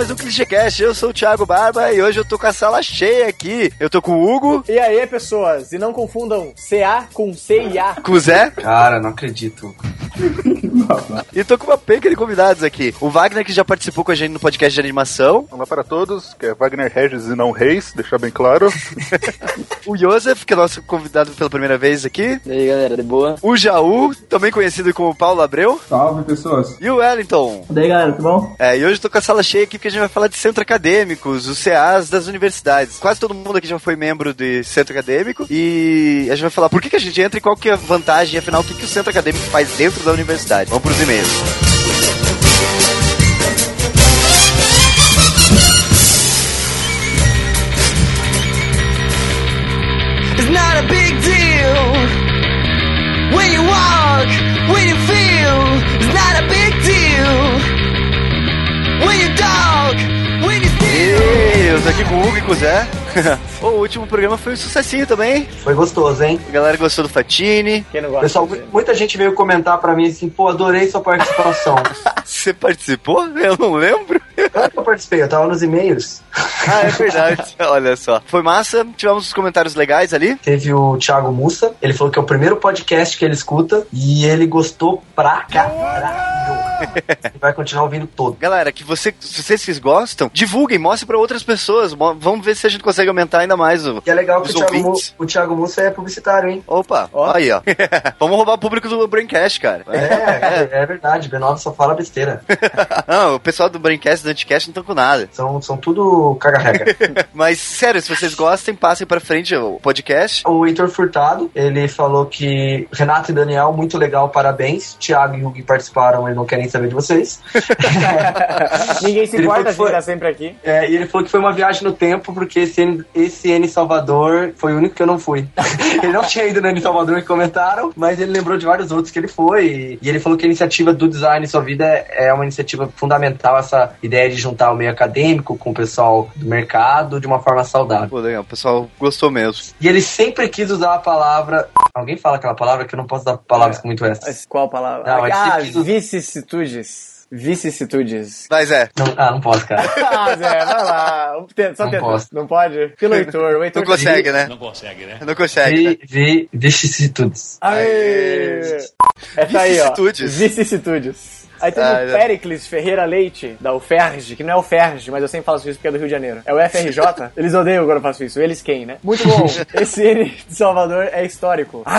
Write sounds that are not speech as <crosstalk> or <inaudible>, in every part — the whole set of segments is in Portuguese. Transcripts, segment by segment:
mais um ClichêCast. Eu sou o Thiago Barba e hoje eu tô com a sala cheia aqui. Eu tô com o Hugo. E aí, pessoas? E não confundam CA com C e A. Com o Zé. Cara, não acredito. <laughs> e tô com uma penca de convidados aqui. O Wagner, que já participou com a gente no podcast de animação. Olá para todos, que é Wagner Regis e não Reis, deixar bem claro. <laughs> o Joseph, que é nosso convidado pela primeira vez aqui. E aí, galera, de boa? O Jaú, também conhecido como Paulo Abreu. Salve, pessoas. E o Wellington. E aí, galera, tudo bom? É, e hoje eu tô com a sala cheia aqui porque a gente vai falar de centro acadêmicos, os CAs das universidades. Quase todo mundo aqui já foi membro de centro acadêmico e a gente vai falar por que, que a gente entra e qual que é a vantagem, afinal, o que, que o centro acadêmico faz dentro da universidade. Vamos pros e-mails. It's not a big deal when you walk, when you feel. It's not a big deal when you talk, when you E eu tô aqui com o Hugo e com o Zé. <laughs> o último programa foi um sucessinho também. Foi gostoso, hein? A galera gostou do Fatini. Quem não gosta? Pessoal, mu- muita gente veio comentar pra mim assim, pô, adorei sua participação. <laughs> Você participou? Eu não lembro. Claro que eu participei, eu tava nos e-mails. Ah, é verdade. <laughs> Olha só. Foi massa. Tivemos uns comentários legais ali. Teve o Thiago Mussa, ele falou que é o primeiro podcast que ele escuta e ele gostou pra caralho. <laughs> Vai continuar ouvindo todo. Galera, que você, se vocês gostam, divulguem, mostrem pra outras pessoas. Mo- Vamos ver se a gente consegue aumentar ainda mais o. E é legal que o Thiago, o Thiago Mussa é publicitário, hein? Opa, Ó. aí, ó. <laughs> Vamos roubar o público do Braincast, cara. É, é, é verdade, B9 só fala besteira. <laughs> não, o pessoal do Braincast e do Anticast não estão com nada. São, são tudo caga-regra. Mas, sério, se vocês gostem, passem pra frente o podcast. O Heitor Furtado, ele falou que Renato e Daniel, muito legal, parabéns. Thiago e Hugo participaram, eles não querem saber de vocês. <laughs> Ninguém se importa, a gente foi- tá sempre aqui. É, e ele falou que foi uma viagem no tempo, porque esse N, esse N Salvador foi o único que eu não fui. <laughs> ele não tinha ido no N Salvador que comentaram, mas ele lembrou de vários outros que ele foi. E, e ele falou que a iniciativa do Design em Sua Vida é é uma iniciativa fundamental, essa ideia de juntar o meio acadêmico com o pessoal do mercado de uma forma saudável. Pô, legal, o pessoal gostou mesmo. E ele sempre quis usar a palavra. Alguém fala aquela palavra que eu não posso dar palavras com muito essa. Mas Qual palavra? Não, é ah, difícil. Vicissitudes. Vicissitudes. Vai, Zé. Não- ah, não posso, cara. <laughs> Ah, Zé, vai lá. Tenta, Só Não tenta. posso. Não pode? Pelo Heitor. O Heitor Não consegue, né? Não consegue, né? Não consegue. né? Vi, vi vicissitudes. Aê! É tá aí, ó. Vicissitudes. Vicissitudes. Aí tem Ah, o já- Pericles Ferreira Leite, da UFERJ, que não é o FERJ, mas eu sempre faço isso porque é do Rio de Janeiro. É o FRJ. <laughs> Eles odeiam quando eu faço isso. Eles quem, né? Muito bom. <laughs> Esse N de Salvador é histórico. <laughs>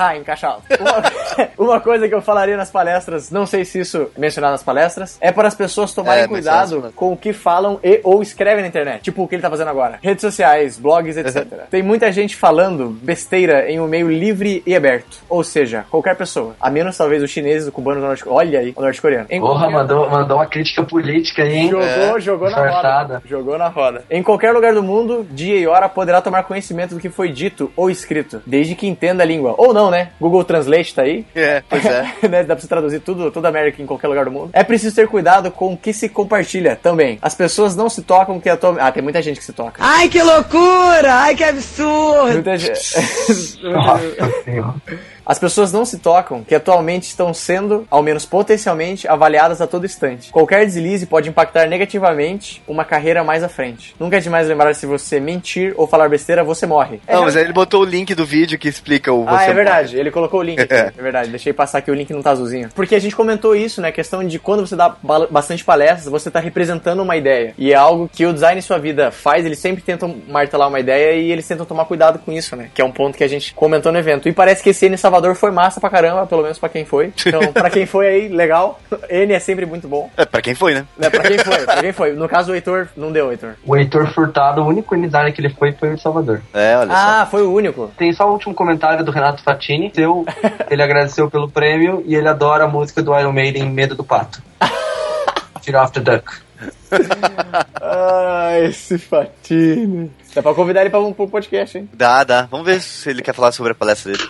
Ah, encaixado. Uma, uma coisa que eu falaria nas palestras, não sei se isso é mencionado nas palestras, é para as pessoas tomarem É, cuidado é- com o que falam e ou escrevem na internet. Tipo o que ele tá fazendo agora. Redes sociais, blogs, etc. Tem muita gente falando besteira em um meio livre e aberto. Ou seja, qualquer pessoa. A menos talvez os chineses, o cubano, o norte Olha aí, o norte-coreano. Em Porra, qualquer- mandou, mandou uma crítica política aí, hein? Jogou, jogou na Fartada. roda. Jogou na roda. Em qualquer lugar do mundo, dia e hora poderá tomar conhecimento do que foi dito ou escrito, desde que entenda a língua. Ou não, né? Google Translate tá aí. É, pois é. <laughs> né? Dá pra você traduzir tudo, toda a América em qualquer lugar do mundo. É preciso ter cuidado com o que se compartilha também. As pessoas não se tocam que atualmente. Ah, tem muita gente que se toca. Ai, que loucura! Ai, que absurdo! Muita gente. <laughs> <laughs> Nossa. As pessoas não se tocam que atualmente estão sendo, ao menos potencialmente, avaliadas a todo instante. Qualquer deslize pode impactar negativamente uma carreira mais à frente. Nunca é demais lembrar se você mentir ou falar besteira, você morre. Não, mas aí ele botou o link do vídeo que explica o Ah, você é verdade. Ele colocou o link aqui. <laughs> É verdade. Deixei passar aqui o link não tá azulzinho. Porque a gente comentou isso, né? A questão de quando você dá ba- bastante palestras, você tá representando uma ideia. E é algo que o design em sua vida faz. Eles sempre tentam martelar uma ideia e eles tentam tomar cuidado com isso, né? Que é um ponto que a gente comentou no evento. E parece que esse N Salvador foi massa pra caramba, pelo menos pra quem foi. Então, <laughs> pra quem foi aí, legal. N é sempre muito bom. É, pra quem foi, né? É, pra quem foi, pra quem foi. No caso, o Heitor não deu, Heitor. O Heitor Furtado, o único designer que ele foi foi o Salvador. É, olha só. Ah, foi o único. Tem só o último comentário do Renato Fatini. Seu, <laughs> ele agradeceu pelo prêmio e ele adora a música do Iron Maiden, Medo do Pato. <laughs> Fear of the Duck. <laughs> Ah, esse Fatine. Dá pra convidar ele pra um podcast, hein? Dá, dá. Vamos ver se ele quer falar sobre a palestra dele.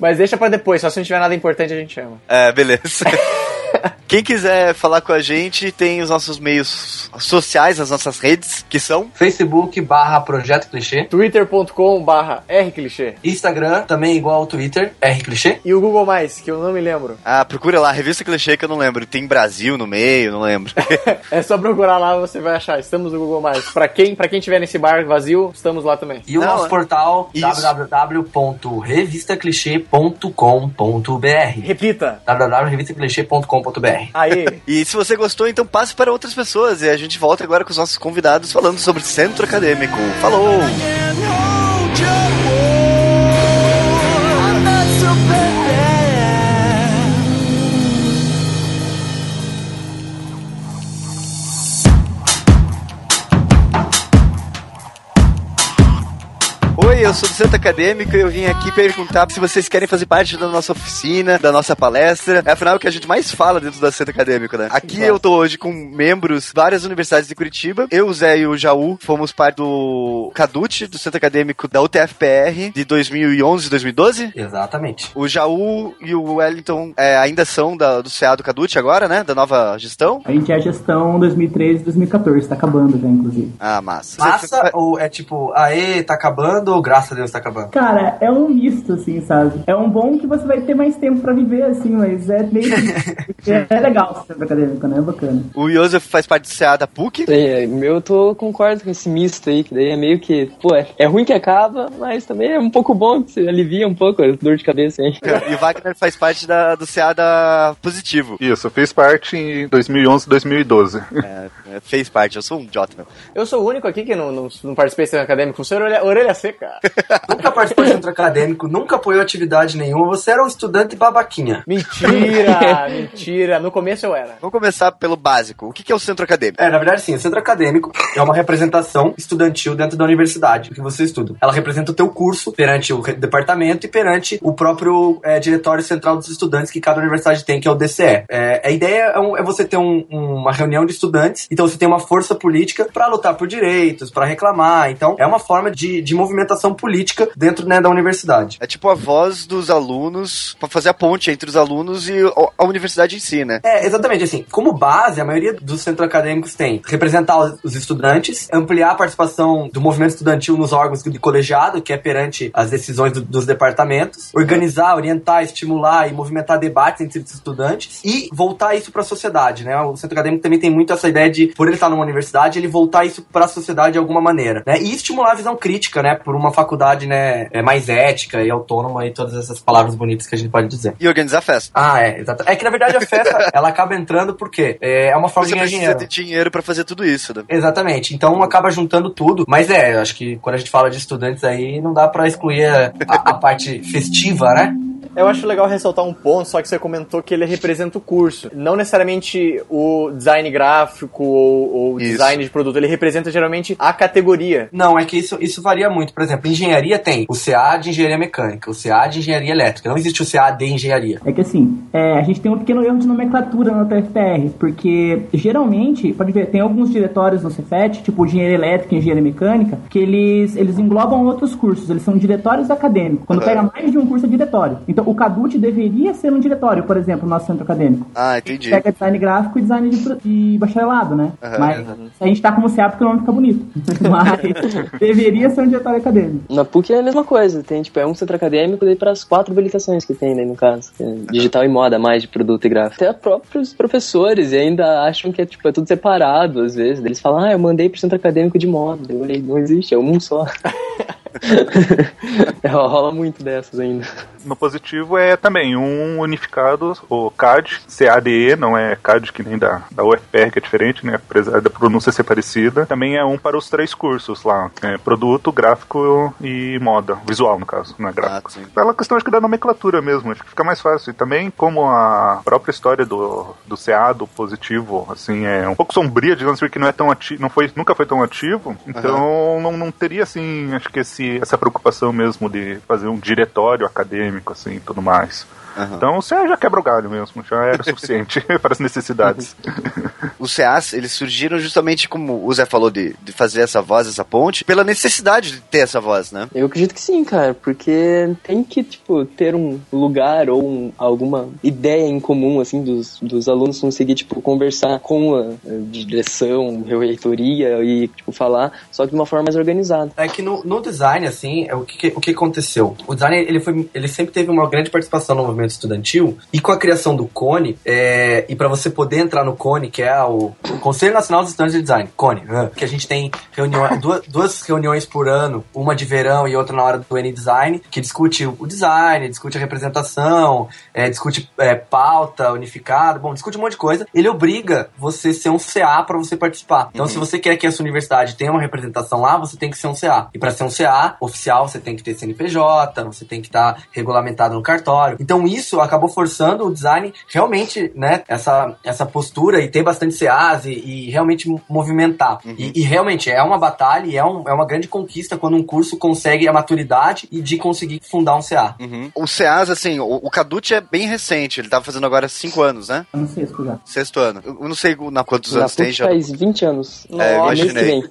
Mas deixa pra depois, só se não tiver nada importante a gente chama. É, beleza. <laughs> Quem quiser falar com a gente, tem os nossos meios sociais, as nossas redes, que são Facebook barra Projeto Clichê. twitter.com barra rclichê. Instagram, também igual ao Twitter, R Clichê. E o Google Mais, que eu não me lembro. Ah, procura lá, revista clichê que eu não lembro. Tem Brasil no meio, não lembro. <laughs> É só procurar lá, você vai achar. Estamos no Google Mais. Pra quem, pra quem tiver nesse bar vazio, estamos lá também. E o Não, nosso é- portal www.revistaclichê.com.br Repita. www.revistaclichê.com.br Aí. E se você gostou, então passe para outras pessoas. E a gente volta agora com os nossos convidados falando sobre centro acadêmico. Falou! Eu sou do Centro Acadêmico e eu vim aqui perguntar se vocês querem fazer parte da nossa oficina, da nossa palestra. É afinal o que a gente mais fala dentro do Centro Acadêmico, né? Aqui eu tô hoje com membros de várias universidades de Curitiba. Eu, o Zé e o Jaú fomos parte do CADUT, do Centro Acadêmico da UTFPR, de 2011 e 2012. Exatamente. O Jaú e o Wellington é, ainda são da- do CA do Cadute agora, né? Da nova gestão. A gente é a gestão 2013 2014, tá acabando já, inclusive. Ah, massa. Massa ou é tipo, aê, tá acabando graças a Deus tá acabando? Cara, é um misto, assim, sabe? É um bom que você vai ter mais tempo pra viver, assim, mas é meio. é, <laughs> é legal o centro acadêmico, né? É bacana. O Joseph faz parte do CA da PUC. É, meu, eu tô, concordo com esse misto aí, que daí é meio que, pô, é, é ruim que acaba, mas também é um pouco bom, que você alivia um pouco a dor de cabeça aí. E o Wagner faz parte da, do CA da Positivo. Isso, eu fiz parte em 2011 2012. É, é, fez parte, eu sou um idiota, meu. Eu sou o único aqui que não, não, não participei do centro acadêmico. Você é orelha, orelha seca. <laughs> Nunca participou de centro acadêmico, nunca apoiou atividade nenhuma, você era um estudante babaquinha. Mentira, <laughs> mentira. No começo eu era. Vamos começar pelo básico. O que que é o centro acadêmico? É, na verdade, sim, o centro acadêmico é uma representação estudantil dentro da universidade que você estuda. Ela representa o teu curso perante o departamento e perante o próprio é, diretório central dos estudantes que cada universidade tem, que é o DCE. É, a ideia é, um- é você ter um- uma reunião de estudantes, então você tem uma força política para lutar por direitos, para reclamar. Então, é uma forma de, de movimentação política dentro né, da universidade. É tipo a voz dos alunos pra fazer a ponte entre os alunos e a universidade em si, né? É, exatamente assim. Como base, a maioria dos centros acadêmicos tem representar os- os estudantes, ampliar a participação do movimento estudantil nos órgãos de colegiado, que é perante as decisões do- dos departamentos, organizar, orientar, estimular e movimentar debates entre os estudantes e voltar isso para a sociedade, né? O centro acadêmico também tem muito essa ideia de, por ele estar numa universidade, ele voltar isso para a sociedade de alguma maneira, né? E estimular a visão crítica, né? Por uma faculdade, né? é, mais ética e autônoma e todas essas palavras bonitas que a gente pode dizer. E organizar a festa. Ah, é, exato. É que na verdade a festa <laughs> ela acaba entrando porque é, é uma forma Você de ganhar precisa dinheiro. ter dinheiro pra fazer tudo isso, né? Exatamente. Então acaba juntando tudo. Mas é, eu acho que quando a gente fala de estudantes aí, não dá pra excluir a- a parte festiva, né? Eu acho legal ressaltar um ponto, só que você comentou que ele representa o curso. Não necessariamente o design gráfico ou, ou design de produto, ele representa geralmente a categoria. Não, é que isso, isso varia muito. Por exemplo, engenharia tem o CA de engenharia mecânica, o CA de engenharia elétrica. Não existe o CA de engenharia. É que assim, é, a gente tem um pequeno erro de nomenclatura na TFPR, porque geralmente, pode ver, tem alguns diretórios no Cefet, tipo engenharia elétrica e engenharia mecânica, que eles, eles englobam outros cursos, eles são diretórios acadêmicos. Quando Uhum. pega mais de um curso é diretório. Então o CADUT deveria ser um diretório, por exemplo, no nosso centro acadêmico. Ah, entendi. Pega design gráfico e design de, de bacharelado, né? Aham, Mas a gente tá como CA porque o nome fica bonito. <laughs> Mas deveria ser um diretório acadêmico. Na PUC é a mesma coisa, tem tipo, é um centro acadêmico daí para as quatro habilitações que tem, né, no caso. é digital e moda, mais de produto e gráfico. Até próprios professores e ainda acham que é, tipo, é tudo separado, às vezes. Eles falam, ah, eu mandei pro centro acadêmico de moda. Eu falei, não existe, é um só. <laughs> <laughs> É, rola muito dessas ainda. No positivo é também um unificado, o CAD, CADE, não é CAD que nem da, da UFR, que é diferente, né? Apesar da pronúncia ser parecida. Também é um para os três cursos lá: é produto, gráfico e moda. Visual, no caso, não é gráfico. Ah, sim. Pela questão acho que da nomenclatura mesmo, acho que fica mais fácil. E também como a própria história do, do CA, do positivo, assim, é um pouco sombria, digamos assim, que não é tão ativo, não foi, nunca foi tão ativo. Então não, não teria, assim, acho que esse, essa preocupação mesmo de fazer um diretório acadêmico, assim, tudo mais. Aham. Então o CA já quebra o galho mesmo, já era suficiente <laughs> para as necessidades. Os CAs, eles surgiram justamente como o Zé falou de, de fazer essa voz, essa ponte, pela necessidade de ter essa voz, né? Eu acredito que sim, cara, porque tem que, tipo, ter um lugar ou um- alguma ideia em comum, assim, dos, dos alunos conseguir, tipo, conversar com a, a direção, reitoria e, tipo, falar, só que de uma forma mais organizada. É que no, no design, assim, é o que, que- o que aconteceu? O design, ele, foi, ele sempre teve uma grande participação no movimento estudantil, e com a criação do CONE, é, e para você poder entrar no CONE, que é o, Conselho Nacional dos Estudantes de Design, CONE, que a gente tem reuniões, <laughs> duas, duas reuniões por ano, uma de verão e outra na hora do N-Design, que discute o design, discute a representação, é, discute é, pauta unificada, bom, discute um monte de coisa. Ele obriga você a ser um CA para você participar. Então, se você quer que a sua universidade tenha uma representação lá, você tem que ser um CA. E para ser um CA oficial, você tem que ter CNPJ, você tem que estar regulamentado no cartório. Então, isso acabou forçando o design realmente, né, essa, essa postura e ter bastante CAs e, e realmente movimentar. E, e realmente é uma batalha e é, um, é uma grande conquista quando um curso consegue a maturidade e de conseguir fundar um CA. O CAs, assim, o, o é bem recente, ele tava fazendo agora cinco anos, né? Eu não sei já. Sexto ano. Eu não sei na quantos Na anos tem já. faz 20 anos. É, Nossa, imaginei. vem.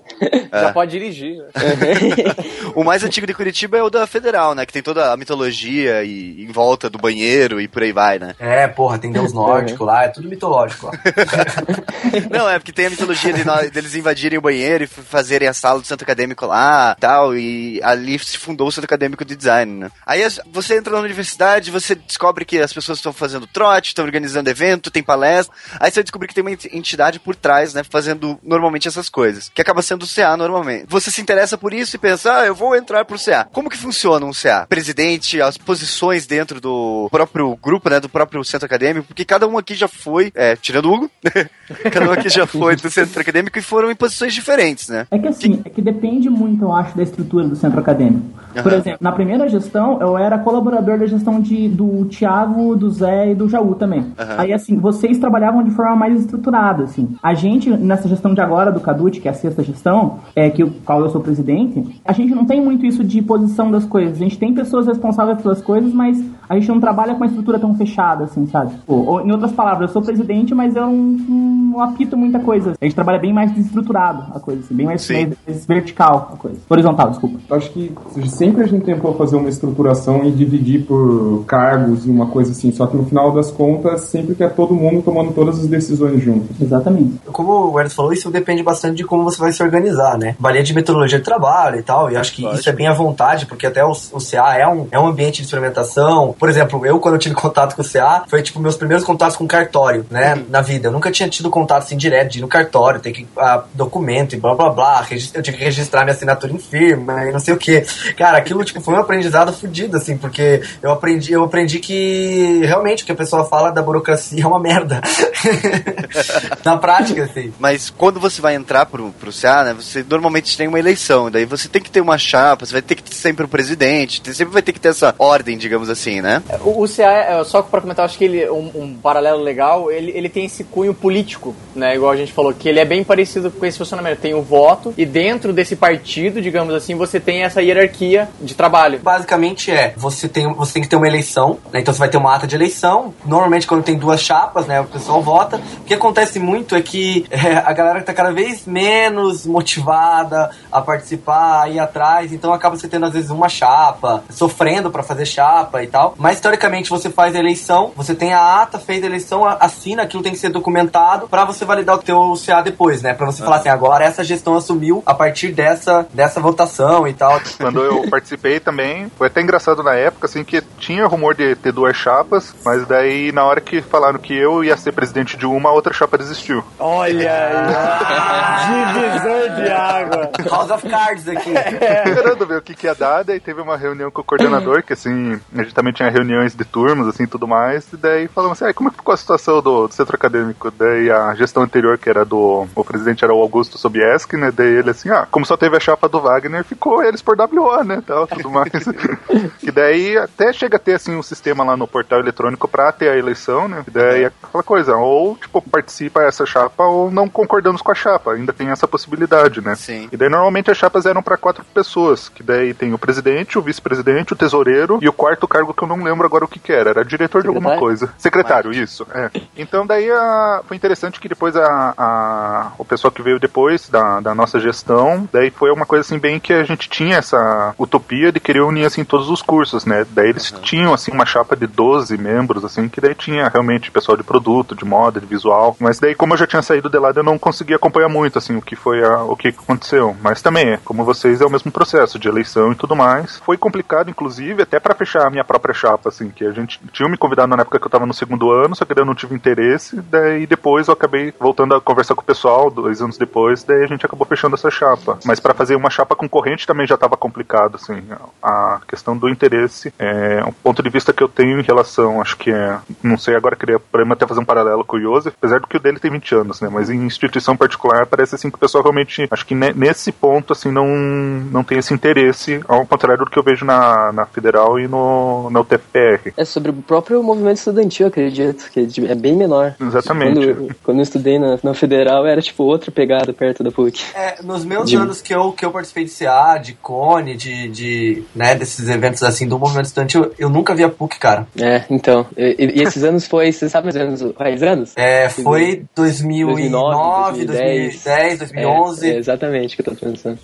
Já pode dirigir. né? <laughs> O mais antigo de Curitiba é o da Federal, né? Que tem toda a mitologia e em volta do banheiro e por aí vai, né? É, porra, tem deus <laughs> nórdico lá, é tudo mitológico lá. <laughs> Não, é porque tem a mitologia de deles invadirem o banheiro e fazerem a sala do centro acadêmico lá tal, e ali se fundou o centro acadêmico de design, né? Aí as- você entra na universidade, você descobre que as pessoas estão fazendo trote, estão organizando evento, tem palestra, aí você vai descobrir que tem uma ent- entidade por trás, né, fazendo normalmente essas coisas, que acaba sendo o CA normalmente. Você se interessa por isso e pensa, ah, eu vou entrar pro CA. Como que funciona um CA? Presidente, as posições dentro do próprio grupo, né, do próprio centro acadêmico, porque cada um aqui já foi, é, tirando o Hugo, <laughs> cada um aqui já foi do centro acadêmico e foram em posições diferentes, né? É que assim, é que depende muito, eu acho, da estrutura do centro acadêmico. Por Aham. exemplo, na primeira gestão, eu era colaborador da gestão de, do Thiago, do Zé e do Jaú também. Aham. Aí, assim, vocês trabalhavam de forma mais estruturada, assim. A gente, nessa gestão de agora, do Cadute, que é a sexta gestão, é, que o qual eu sou presidente, a gente não tem muito isso de posição das coisas. A gente tem pessoas responsáveis pelas coisas, mas a gente não trabalha com uma estrutura tão fechada, assim, sabe? Ou, ou, em outras palavras, eu sou presidente, mas eu não, não apito muita coisa. A gente trabalha bem mais desestruturado a coisa, assim, bem mais, mais- mais vertical a coisa. Horizontal, desculpa. Acho que sempre a gente tentou fazer uma estruturação e dividir por cargos e uma coisa assim, só que no final das contas, sempre que é todo mundo tomando todas as decisões juntos. Exatamente. Como o Ernest falou, isso depende bastante de como você vai se organizar, né? Varia de metodologia de trabalho e tal, e acho que isso é bem à vontade, porque até o, o CA é um, é um ambiente de experimentação. Por exemplo, eu, quando eu tive contato com o CA, foi tipo meus primeiros contatos com cartório, né? Na vida. Eu nunca tinha tido contato assim direto de ir no cartório, ter que ah, documento e blá blá blá. Eu tinha que registrar minha assinatura em firma e não sei o que. Cara, aquilo tipo, foi um aprendizado fudido, assim, porque eu aprendi, eu aprendi que realmente o que a pessoa fala da burocracia é uma merda. <laughs> Na prática, assim. Mas quando você vai entrar pro, pro CA, né, você normalmente tem uma eleição, daí você tem que ter uma chapa, você vai ter que ter sempre o presidente, sempre vai ter que ter essa ordem, digamos assim, né? O, o CA, é, só pra comentar, acho que ele, um, um paralelo legal, ele, ele tem esse cunho político, né? Igual a gente falou, que ele é bem parecido com esse funcionamento. Tem o voto, e dentro desse partido, digamos assim, você tem essa hierarquia de trabalho. Basicamente é, você tem, você tem que ter uma eleição, né? Então você vai ter uma ata de eleição. Normalmente quando tem duas chapas, né, o pessoal vota. O que acontece muito é que <laughs> é, a galera tá cada vez menos motivada a participar, a ir atrás, então acaba você tendo às vezes uma chapa, sofrendo pra fazer chapa e tal. Mas teoricamente você faz a eleição, você tem a ata, fez a eleição, assina, aquilo tem que ser documentado pra você validar o teu CA depois, né? Pra você falar assim, agora essa gestão assumiu a partir dessa, dessa votação e tal. <laughs> Quando eu participei também, foi até engraçado na época, assim, que tinha rumor de ter duas chapas, mas daí na hora que falaram que eu ia ser presidente de uma, a outra chapa desistiu. Olha aí! <laughs> Divisor de água! House of Cards aqui. <laughs> Esperando ver o que, que ia dar, daí teve uma reunião com o coordenador, que assim, a gente também tinha reuniões de turmas, assim, tudo mais, e daí falamos assim, ah, como é que ficou a situação do, do centro acadêmico? Daí a gestão anterior, que era do, o presidente era o Augusto Sobieski, né, daí ele assim, ah, como só teve a chapa do Wagner, ficou eles por WO, né? e tal, tudo <laughs> mais. que <laughs> daí até chega a ter assim um sistema lá no portal eletrônico pra ter a eleição, né? E daí é aquela coisa, ou tipo, participa essa chapa ou não concordamos com a chapa. Ainda tem essa possibilidade, né? Sim. E daí normalmente as chapas eram pra quatro pessoas, que daí tem o presidente, o vice-presidente, o tesoureiro e o quarto cargo que eu não lembro agora o que que era. Era diretor de alguma Secretário? coisa. Secretário, isso. É. Então daí a- foi interessante que depois a, a- o pessoal que veio depois da, da nossa gestão, daí foi uma coisa assim bem que a gente tinha essa utopia de querer unir assim todos os cursos, né? Daí eles tinham assim uma chapa de 12 membros assim, que daí tinha realmente pessoal de produto, de moda, de visual, mas daí como eu já tinha saído de lá, eu não consegui acompanhar muito assim o que foi a- o que aconteceu. Mas também é, como vocês é o mesmo processo de eleição e tudo mais. Foi complicado inclusive até pra fechar a minha própria chapa assim, que a gente tinha me convidado na época que eu tava no segundo ano, só que daí eu não tive interesse, daí depois eu acabei voltando a conversar com o pessoal dois anos depois, daí a gente acabou fechando essa chapa. Mas pra fazer uma chapa concorrente também já tava complicado, assim. A questão do interesse é um ponto de vista que eu tenho em relação, acho que é, não sei, agora queria podemos até fazer um paralelo com o Joseph, apesar do que o dele tem 20 anos, né? Mas em instituição particular parece assim que o pessoal realmente, acho que ne- nesse ponto, assim, não, não tem esse interesse, ao contrário do que eu vejo na, na Federal e no, na É sobre o próprio movimento estudantil, acredito, que é bem menor. Exatamente. Quando, quando eu estudei na, na Federal, era tipo outra pegada perto da PUC. É, nos meus De- anos que eu, que eu participei de CA, de CONE, de, de né, desses eventos assim do movimento estudantil, eu nunca vi a PUC, cara. É, então. E, e esses anos foi, você sabe mais ou menos quais anos? É, foi 2009, 2010, 2010, 2011. É, é exatamente o que eu tô pensando.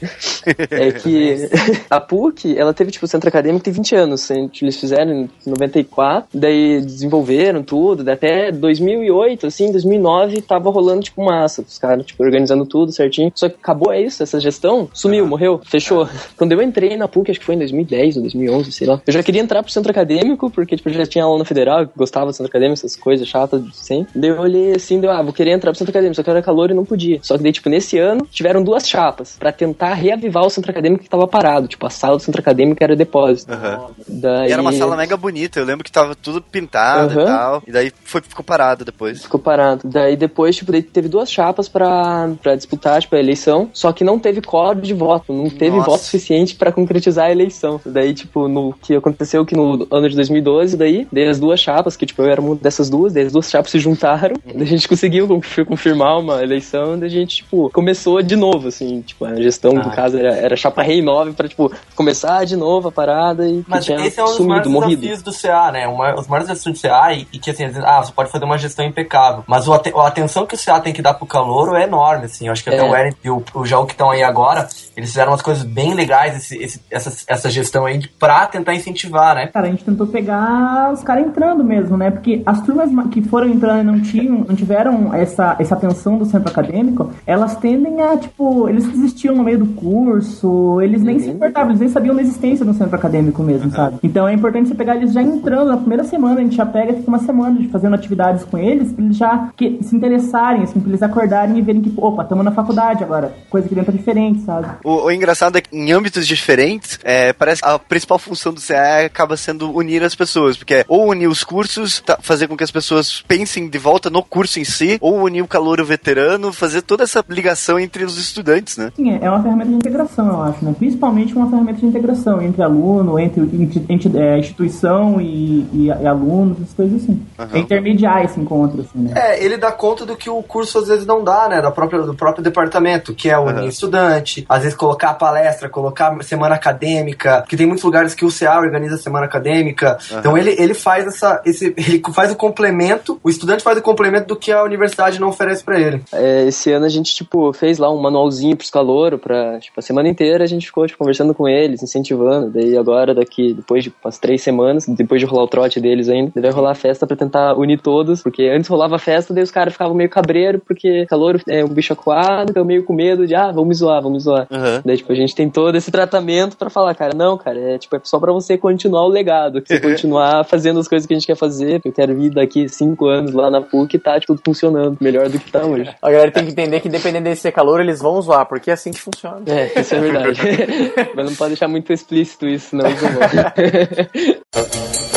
É que <laughs> a PUC, ela teve, tipo, o centro acadêmico tem 20 anos. Eles fizeram em 94, daí desenvolveram tudo, daí até 2008, assim, 2009, tava rolando, tipo, massa. Os caras, tipo, organizando tudo certinho. Só que acabou é isso, essa gestão, sumiu, morreu, fechou. <laughs> Quando eu entrei na PUC, acho que foi em 2010 ou 2011, sei lá, eu já queria entrar pro centro acadêmico, porque, tipo, eu já tinha aula na federal, gostava do centro acadêmico, essas coisas chatas sempre. Daí eu olhei assim, deu, ah, vou querer entrar pro centro acadêmico, só que era calor e não podia. Só que daí, tipo, nesse ano, tiveram duas chapas pra tentar reavivar o centro acadêmico que tava parado. Tipo, a sala do centro acadêmico era depósito. Aham. Daí... E era uma sala mega bonita, eu lembro que tava tudo pintado e Aham. tal. E daí foi, ficou parado depois. Ficou parado. Daí depois, tipo, daí teve duas chapas pra, pra disputar, tipo, a eleição, só que não teve código de voto, não teve Nossa. voto suficiente pra concretizar a eleição. Daí, tipo, no que aconteceu que no ano de 2012, daí, daí as duas chapas, que, tipo, eu era uma dessas duas, daí as duas chapas se juntaram, daí a gente conseguiu conf- confirmar uma eleição, daí a gente, tipo, começou de novo, assim, tipo, a gestão, Ah. caso, era, era chapa rei 9 pra, tipo, começar de novo a parada e que Mas tinha esse é um dos sumido, maiores morrido. Desafios do CA, né? Uma, os maiores desafios do CA e, e que assim, ah, você pode fazer uma gestão impecável. Mas o, a atenção que o CA tem que dar pro calouro é enorme, assim. Eu acho que até É. o Eren e o, o João que estão aí agora, eles fizeram umas coisas bem legais, esse, esse- essa, essa gestão aí, de- pra tentar incentivar, né? Cara, a gente tentou pegar os caras entrando mesmo, né? Porque as turmas ma- que foram entrando e não tinham, não tiveram essa, essa atenção do centro acadêmico, elas tendem a, tipo, eles desistiam no meio do curso, eles nem se importavam, eles nem sabiam da existência do centro acadêmico mesmo, sabe? Então é importante você pegar eles já entrando na primeira semana, a gente já pega, fica uma semana de fazendo atividades com eles, pra eles já que, se interessarem, assim, pra eles acordarem e verem que, opa, estamos na faculdade agora, coisa que dentro é diferente, sabe? O, o engraçado é que em âmbitos diferentes, é, parece que a principal função do CA acaba sendo unir as pessoas, porque é ou unir os cursos, tá- fazer com que as pessoas pensem de volta no curso em si, ou unir o calouro veterano, fazer toda essa ligação entre os estudantes, né? Sim, é é uma ferramenta de integração, eu acho, né? Principalmente uma ferramenta de integração entre aluno, entre, entre- entre, é, instituição e, e- e alunos, essas coisas assim. É intermediar esse encontro, assim, né? É, ele dá conta do que o curso às vezes não dá, né? Da própria, do próprio departamento, que é unir Aham. estudante, às vezes colocar palestra, colocar semana acadêmica, que tem muitos lugares que o CA organiza semana acadêmica. Então ele, ele faz essa. Esse, ele faz o complemento, o estudante faz o complemento do que a universidade não oferece pra ele. É, esse ano a gente, tipo, fez lá um manualzinho pros caloros pra, tipo, a semana inteira a gente ficou, tipo, conversando com eles, incentivando. Daí agora, daqui, depois de umas três semanas, depois de rolar o trote deles ainda, vai rolar a festa pra tentar unir todos, porque antes rolava a festa, daí os caras ficavam meio cabreiro, porque calor é um bicho acuado, ficam meio com medo de, ah, vamos zoar, vamos zoar. Aham. Daí, tipo, a gente tem todo esse tratamento pra falar, cara, não, cara, é, tipo, é só pra você continuar o legado, você <laughs> continuar fazendo as coisas que a gente quer fazer, eu quero vir daqui cinco anos lá na PUC e tá, tipo, tudo funcionando melhor do que tá hoje. A galera tem que entender que dependendo desse ser calor, eles vão zoar, porque é assim que funciona. É, isso é verdade. <laughs> Mas não pode deixar muito explícito isso, não. <laughs> Uh.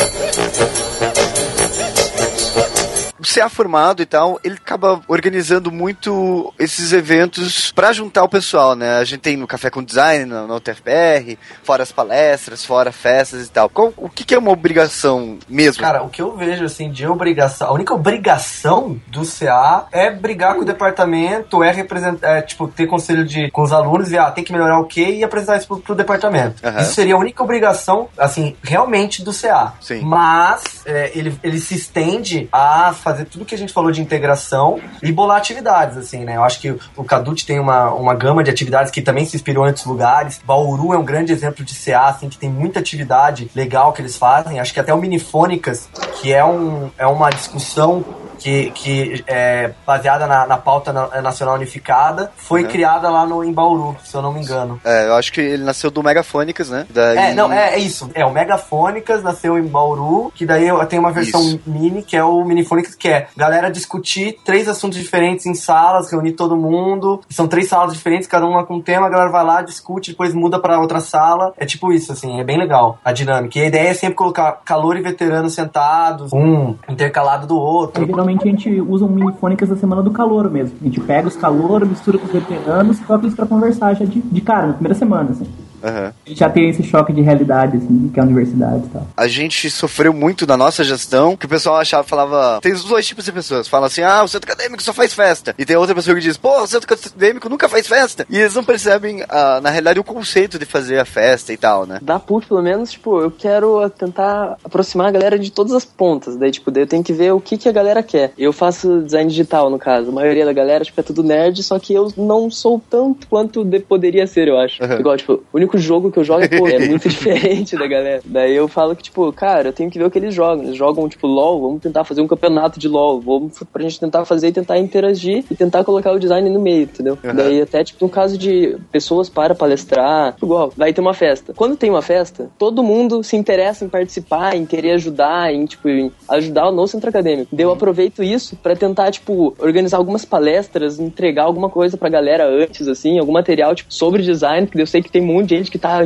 O CA formado e tal, ele acaba organizando muito esses eventos pra juntar o pessoal, né? A gente tem no Café com Design, no, no UTFPR, fora as palestras, fora festas e tal. Qual- o que, que é uma obrigação mesmo? Cara, o que eu vejo, assim, de obrigação... A única obrigação do CA é brigar com o departamento, é representar... É, tipo, ter conselho de, com os alunos e, ah, tem que melhorar o quê? E apresentar isso pro, pro departamento. Aham. Isso seria a única obrigação, assim, realmente do CA. Sim. Mas é, ele, ele se estende a fazer tudo que a gente falou de integração e bolar atividades, assim, né? Eu acho que o Cadut tem uma, uma gama de atividades que também se inspirou em outros lugares. Bauru é um grande exemplo de CA, assim, que tem muita atividade legal que eles fazem. Acho que até o Minifônicas, que é, um, é uma discussão que, que é baseada na, na pauta na- nacional unificada, foi Uhum. criada lá no, em Bauru, se eu não me engano. É, eu acho que ele nasceu do Megafônicas, né? Daí... É, não, é, é isso. É, o Megafônicas nasceu em Bauru, que daí eu- tem uma versão Isso. mini, que é o Minifônicas, que é galera discutir três assuntos diferentes em salas, reunir todo mundo. São três salas diferentes, cada uma com um tema, a galera vai lá, discute, depois muda pra outra sala. É tipo isso, assim, é bem legal a dinâmica. E a ideia é sempre colocar calor e veterano sentados, um intercalado do outro. Geralmente a gente usa um minifônicas da semana do calor mesmo. A gente pega os calor, mistura com os veteranos e coloca eles pra conversar já de, de cara, na primeira semana, assim. Aham. A gente já tem esse choque de realidade, assim, que é a universidade e tal. A gente sofreu muito na nossa gestão, que o pessoal achava, falava. Tem os dois tipos de pessoas. Fala assim, ah, o centro acadêmico só faz festa. E tem outra pessoa que diz, pô, o centro acadêmico nunca faz festa. E eles não percebem, ah, na realidade, o conceito de fazer a festa e tal, né? Da PUC, pelo menos, tipo, eu quero tentar aproximar a galera de todas as pontas. Daí, tipo, daí eu tenho que ver o que, que a galera quer. Eu faço design digital, no caso. A maioria da galera, tipo, é tudo nerd, só que eu não sou tanto quanto de- poderia ser, eu acho. Uhum. Igual, tipo, o único jogo que eu jogo é, pô, é <laughs> muito diferente da galera. Daí eu falo que, tipo, cara, eu tenho que ver o que eles jogam. Eles jogam, tipo, LOL, vamos tentar fazer um campeonato de LOL. Vamos pra gente tentar fazer e tentar interagir e tentar colocar o design no meio, entendeu? Uhum. Daí até, tipo, no caso de pessoas para palestrar, igual, vai ter uma festa. Quando tem uma festa, todo mundo se interessa em participar, em querer ajudar, em, tipo, em ajudar no centro acadêmico. Daí eu aproveito isso pra tentar, tipo, organizar algumas palestras, entregar alguma coisa pra galera antes, assim, algum material, tipo, sobre design, porque eu sei que tem um monte de gente que tá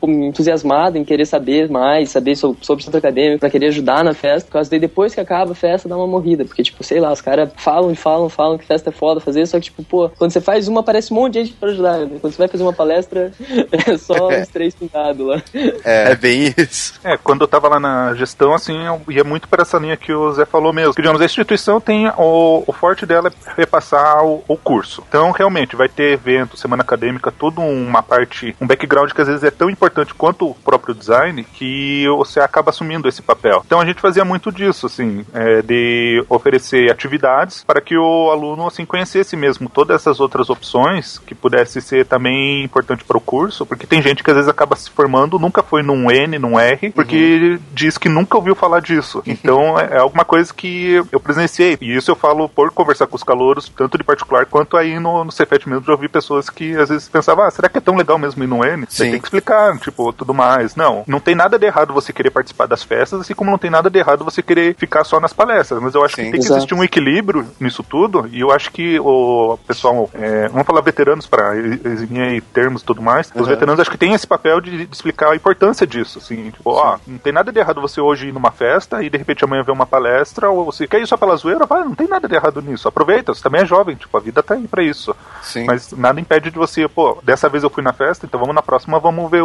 pô, entusiasmada em querer saber mais, saber so- sobre o centro acadêmico, pra querer ajudar na festa. Por causa daí, depois que acaba a festa, dá uma morrida. Porque, tipo, sei lá, os caras falam e falam, falam que festa é foda fazer, só que, tipo, pô, quando você faz uma, aparece um monte de gente pra ajudar. né? Quando você vai fazer uma palestra, <laughs> é só uns três pintados lá. É, é bem isso. É, quando eu tava lá na gestão, assim, eu ia muito para essa linha que o Zé falou mesmo. Que, digamos, a instituição tem o, o forte dela é repassar o, o curso. Então, realmente, vai ter evento, semana acadêmica, toda uma parte, um background que às vezes é tão importante quanto o próprio design, que você acaba assumindo esse papel. Então, a gente fazia muito disso, assim, é, de oferecer atividades para que o aluno, assim, conhecesse mesmo todas essas outras opções que pudesse ser também importante para o curso, porque tem gente que às vezes acaba se formando, nunca foi num N, num R, porque diz que nunca ouviu falar disso. Então é é alguma coisa que eu presenciei. E isso eu falo por conversar com os calouros, tanto de particular quanto aí no, no Cefet mesmo, já ouvi pessoas que às vezes pensavam, ah, será que é tão legal mesmo ir no N? Você Sim. tem que explicar, tipo, tudo mais. Não, não tem nada de errado você querer participar das festas, assim como não tem nada de errado você querer ficar só nas palestras. Mas eu acho Sim. que tem que Exato. existir um equilíbrio nisso tudo, e eu acho que o pessoal, é, vamos falar veteranos para eximir aí termos e tudo mais, os Uhum. veteranos acho que tem esse papel de, de explicar a importância disso, assim, tipo, ó, não tem nada de errado você hoje ir numa festa e de repente amanhã ver uma palestra, ou você quer ir só pela zoeira, vai, não tem nada de errado nisso, aproveita, você também é jovem, tipo, a vida tá aí pra isso. Sim. Mas nada impede de você, pô, dessa vez eu fui na festa, então vamos na próxima, vamos ver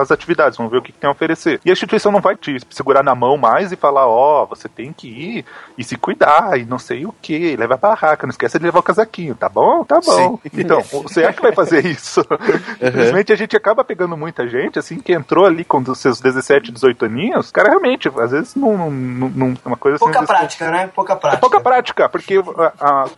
as atividades, vamos ver o que, que tem a oferecer. E a instituição não vai te segurar na mão mais e falar, ó, você tem que ir e se cuidar, e não sei o que, leva a barraca, não esqueça de levar o casaquinho, tá bom? Tá bom. Sim. Então, você é que vai fazer <laughs> isso. Infelizmente a gente acaba pegando muita gente, assim, que entrou ali com os seus 17, 18 aninhos, cara, realmente, às vezes não, não, não, não- uma coisa assim. Pouca vezes, prática, né? Pouca é prática. pouca prática, porque o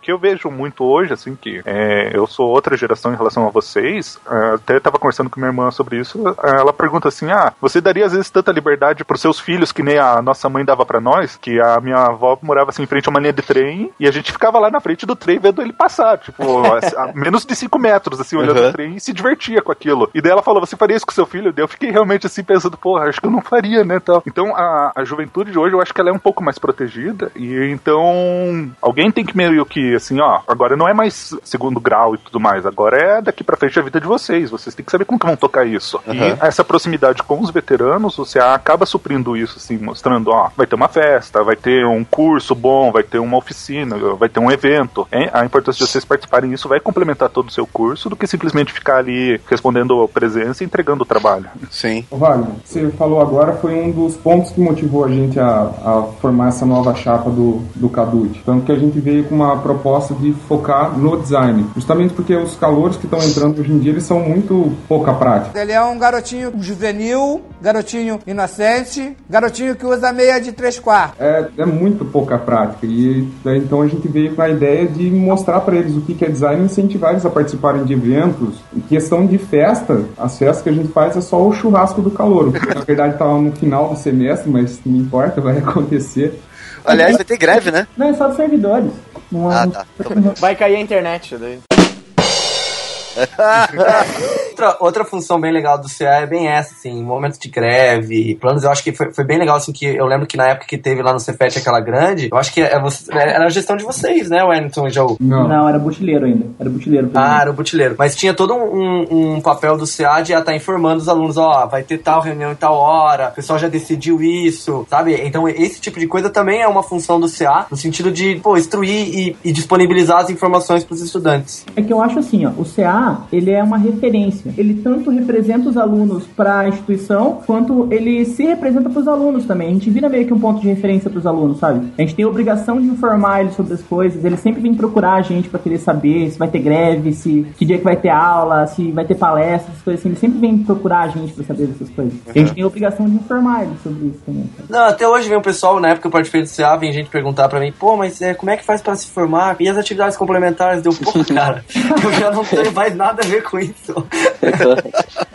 que eu vejo muito hoje, assim, que é, eu sou outra geração em relação a vocês, é, até estava conversando com minha irmã sobre isso, é, ela pergunta assim, ah, você daria às vezes tanta liberdade pros seus filhos que nem a nossa mãe dava pra nós, que a minha avó morava assim em frente a uma linha de trem, e a gente ficava lá na frente do trem vendo ele passar, tipo, a, a <laughs> menos de 5 metros, assim, olhando Uhum. o trem e se divertia com aquilo. E daí ela falou, você faria isso com seu filho? Daí eu fiquei realmente assim pensando, porra, acho que eu não faria, né, tal. Então a, a juventude de hoje eu acho que ela é um pouco mais protegida, e então alguém tem que meio que, assim, ó, agora não é mais segundo grau legal e tudo mais. Agora é daqui pra frente a vida de vocês. Vocês têm que saber como que vão tocar isso. Uhum. E essa proximidade com os veteranos, o CA acaba suprindo isso, assim, mostrando, ó, vai ter uma festa, vai ter um curso bom, vai ter uma oficina, vai ter um evento. hein? A importância de vocês participarem disso vai complementar todo o seu curso do que simplesmente ficar ali respondendo a presença e entregando o trabalho. Sim. Wagner, você falou agora foi um dos pontos que motivou a gente a, a formar essa nova chapa do, do Cadut. Tanto que a gente veio com uma proposta de focar no design. Justamente porque os calouros que estão entrando hoje em dia, eles são muito pouca prática. Ele é um garotinho juvenil, garotinho inocente, garotinho que usa meia de três quartos. É, é muito pouca prática. E daí, então a gente veio com a ideia de mostrar para eles o que é design e incentivar eles a participarem de eventos. Em questão de festa, as festas que a gente faz é só o churrasco do calouro. <laughs> Na verdade, estava no final do semestre, mas não importa, vai <laughs> acontecer. Aliás, vai ter greve, né? Não, é só dos servidores. Não é- Ah, tá. <laughs> Vai cair a internet daí. Outra, outra função bem legal do CA é bem essa, assim, momentos de greve, planos, eu acho que foi, foi bem legal, assim, que eu lembro que na época que teve lá no Cefet aquela grande, eu acho que é você, era a gestão de vocês, né, Wellington e Jaú? Não. Não, era butileiro ainda. Era butileiro. Ah, era o butileiro. Mas tinha todo um, um papel do CA de estar informando os alunos, ó, vai ter tal reunião em tal hora, o pessoal já decidiu isso, sabe? Então esse tipo de coisa também é uma função do CA, no sentido de, pô, instruir e, e disponibilizar as informações para os estudantes. É que eu acho assim, ó, o CA, ele é uma referência. Ele tanto representa os alunos para a instituição, quanto ele se representa para os alunos também. A gente vira meio que um ponto de referência para os alunos, sabe? A gente tem a obrigação de informar eles sobre as coisas. Eles sempre vêm procurar a gente para querer saber se vai ter greve, se que dia que vai ter aula, se vai ter palestra, essas coisas assim. Eles sempre vêm procurar a gente para saber dessas coisas. E a gente tem a obrigação de informar eles sobre isso também. sabe? Não, até hoje vem o pessoal, na época que eu participei do CA, vem gente perguntar pra mim, pô, mas é, como é que faz pra se formar? E as atividades complementares? Deu, pô, <laughs> cara, eu já não tenho mais nada a ver com isso.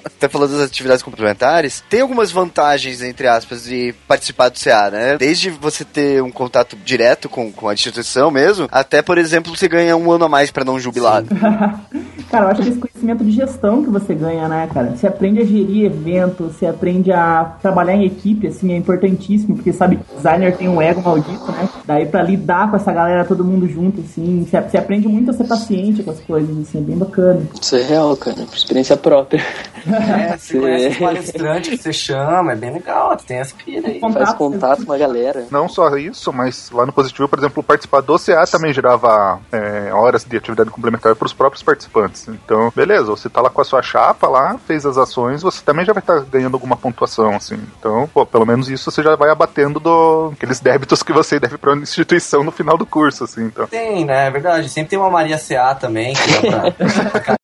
Até <laughs> falando das atividades complementares, tem algumas vantagens, entre aspas, de participar do CA, né? Desde você ter um contato direto com, com a instituição mesmo, até, por exemplo, você ganha um ano a mais pra não jubilar. <laughs> Cara, eu acho que esse conhecimento de gestão que você ganha, né, cara? Você aprende a gerir evento, você aprende a trabalhar em equipe, assim, é importantíssimo, porque, sabe, designer tem um ego maldito, né? Daí pra lidar com essa galera, todo mundo junto, assim, você, você aprende muito a ser paciente com as coisas, assim, é bem bacana. Isso é real, cara, por experiência própria. É, <laughs> você conhece os palestrantes que você chama, é bem legal, tem essa pira aí. Faz contato com a galera. Não só isso, mas lá no Positivo, por exemplo, participar do CA também gerava é, horas de atividade complementar para os próprios participantes. Então, beleza, você tá lá com a sua chapa lá, fez as ações, você também já vai estar ganhando alguma pontuação, assim. Então, pô, pelo menos isso você já vai abatendo do aqueles débitos que você deve para a instituição no final do curso, assim. Então. Tem, né? É verdade. Sempre tem uma Maria CA também, que dá pra... <laughs>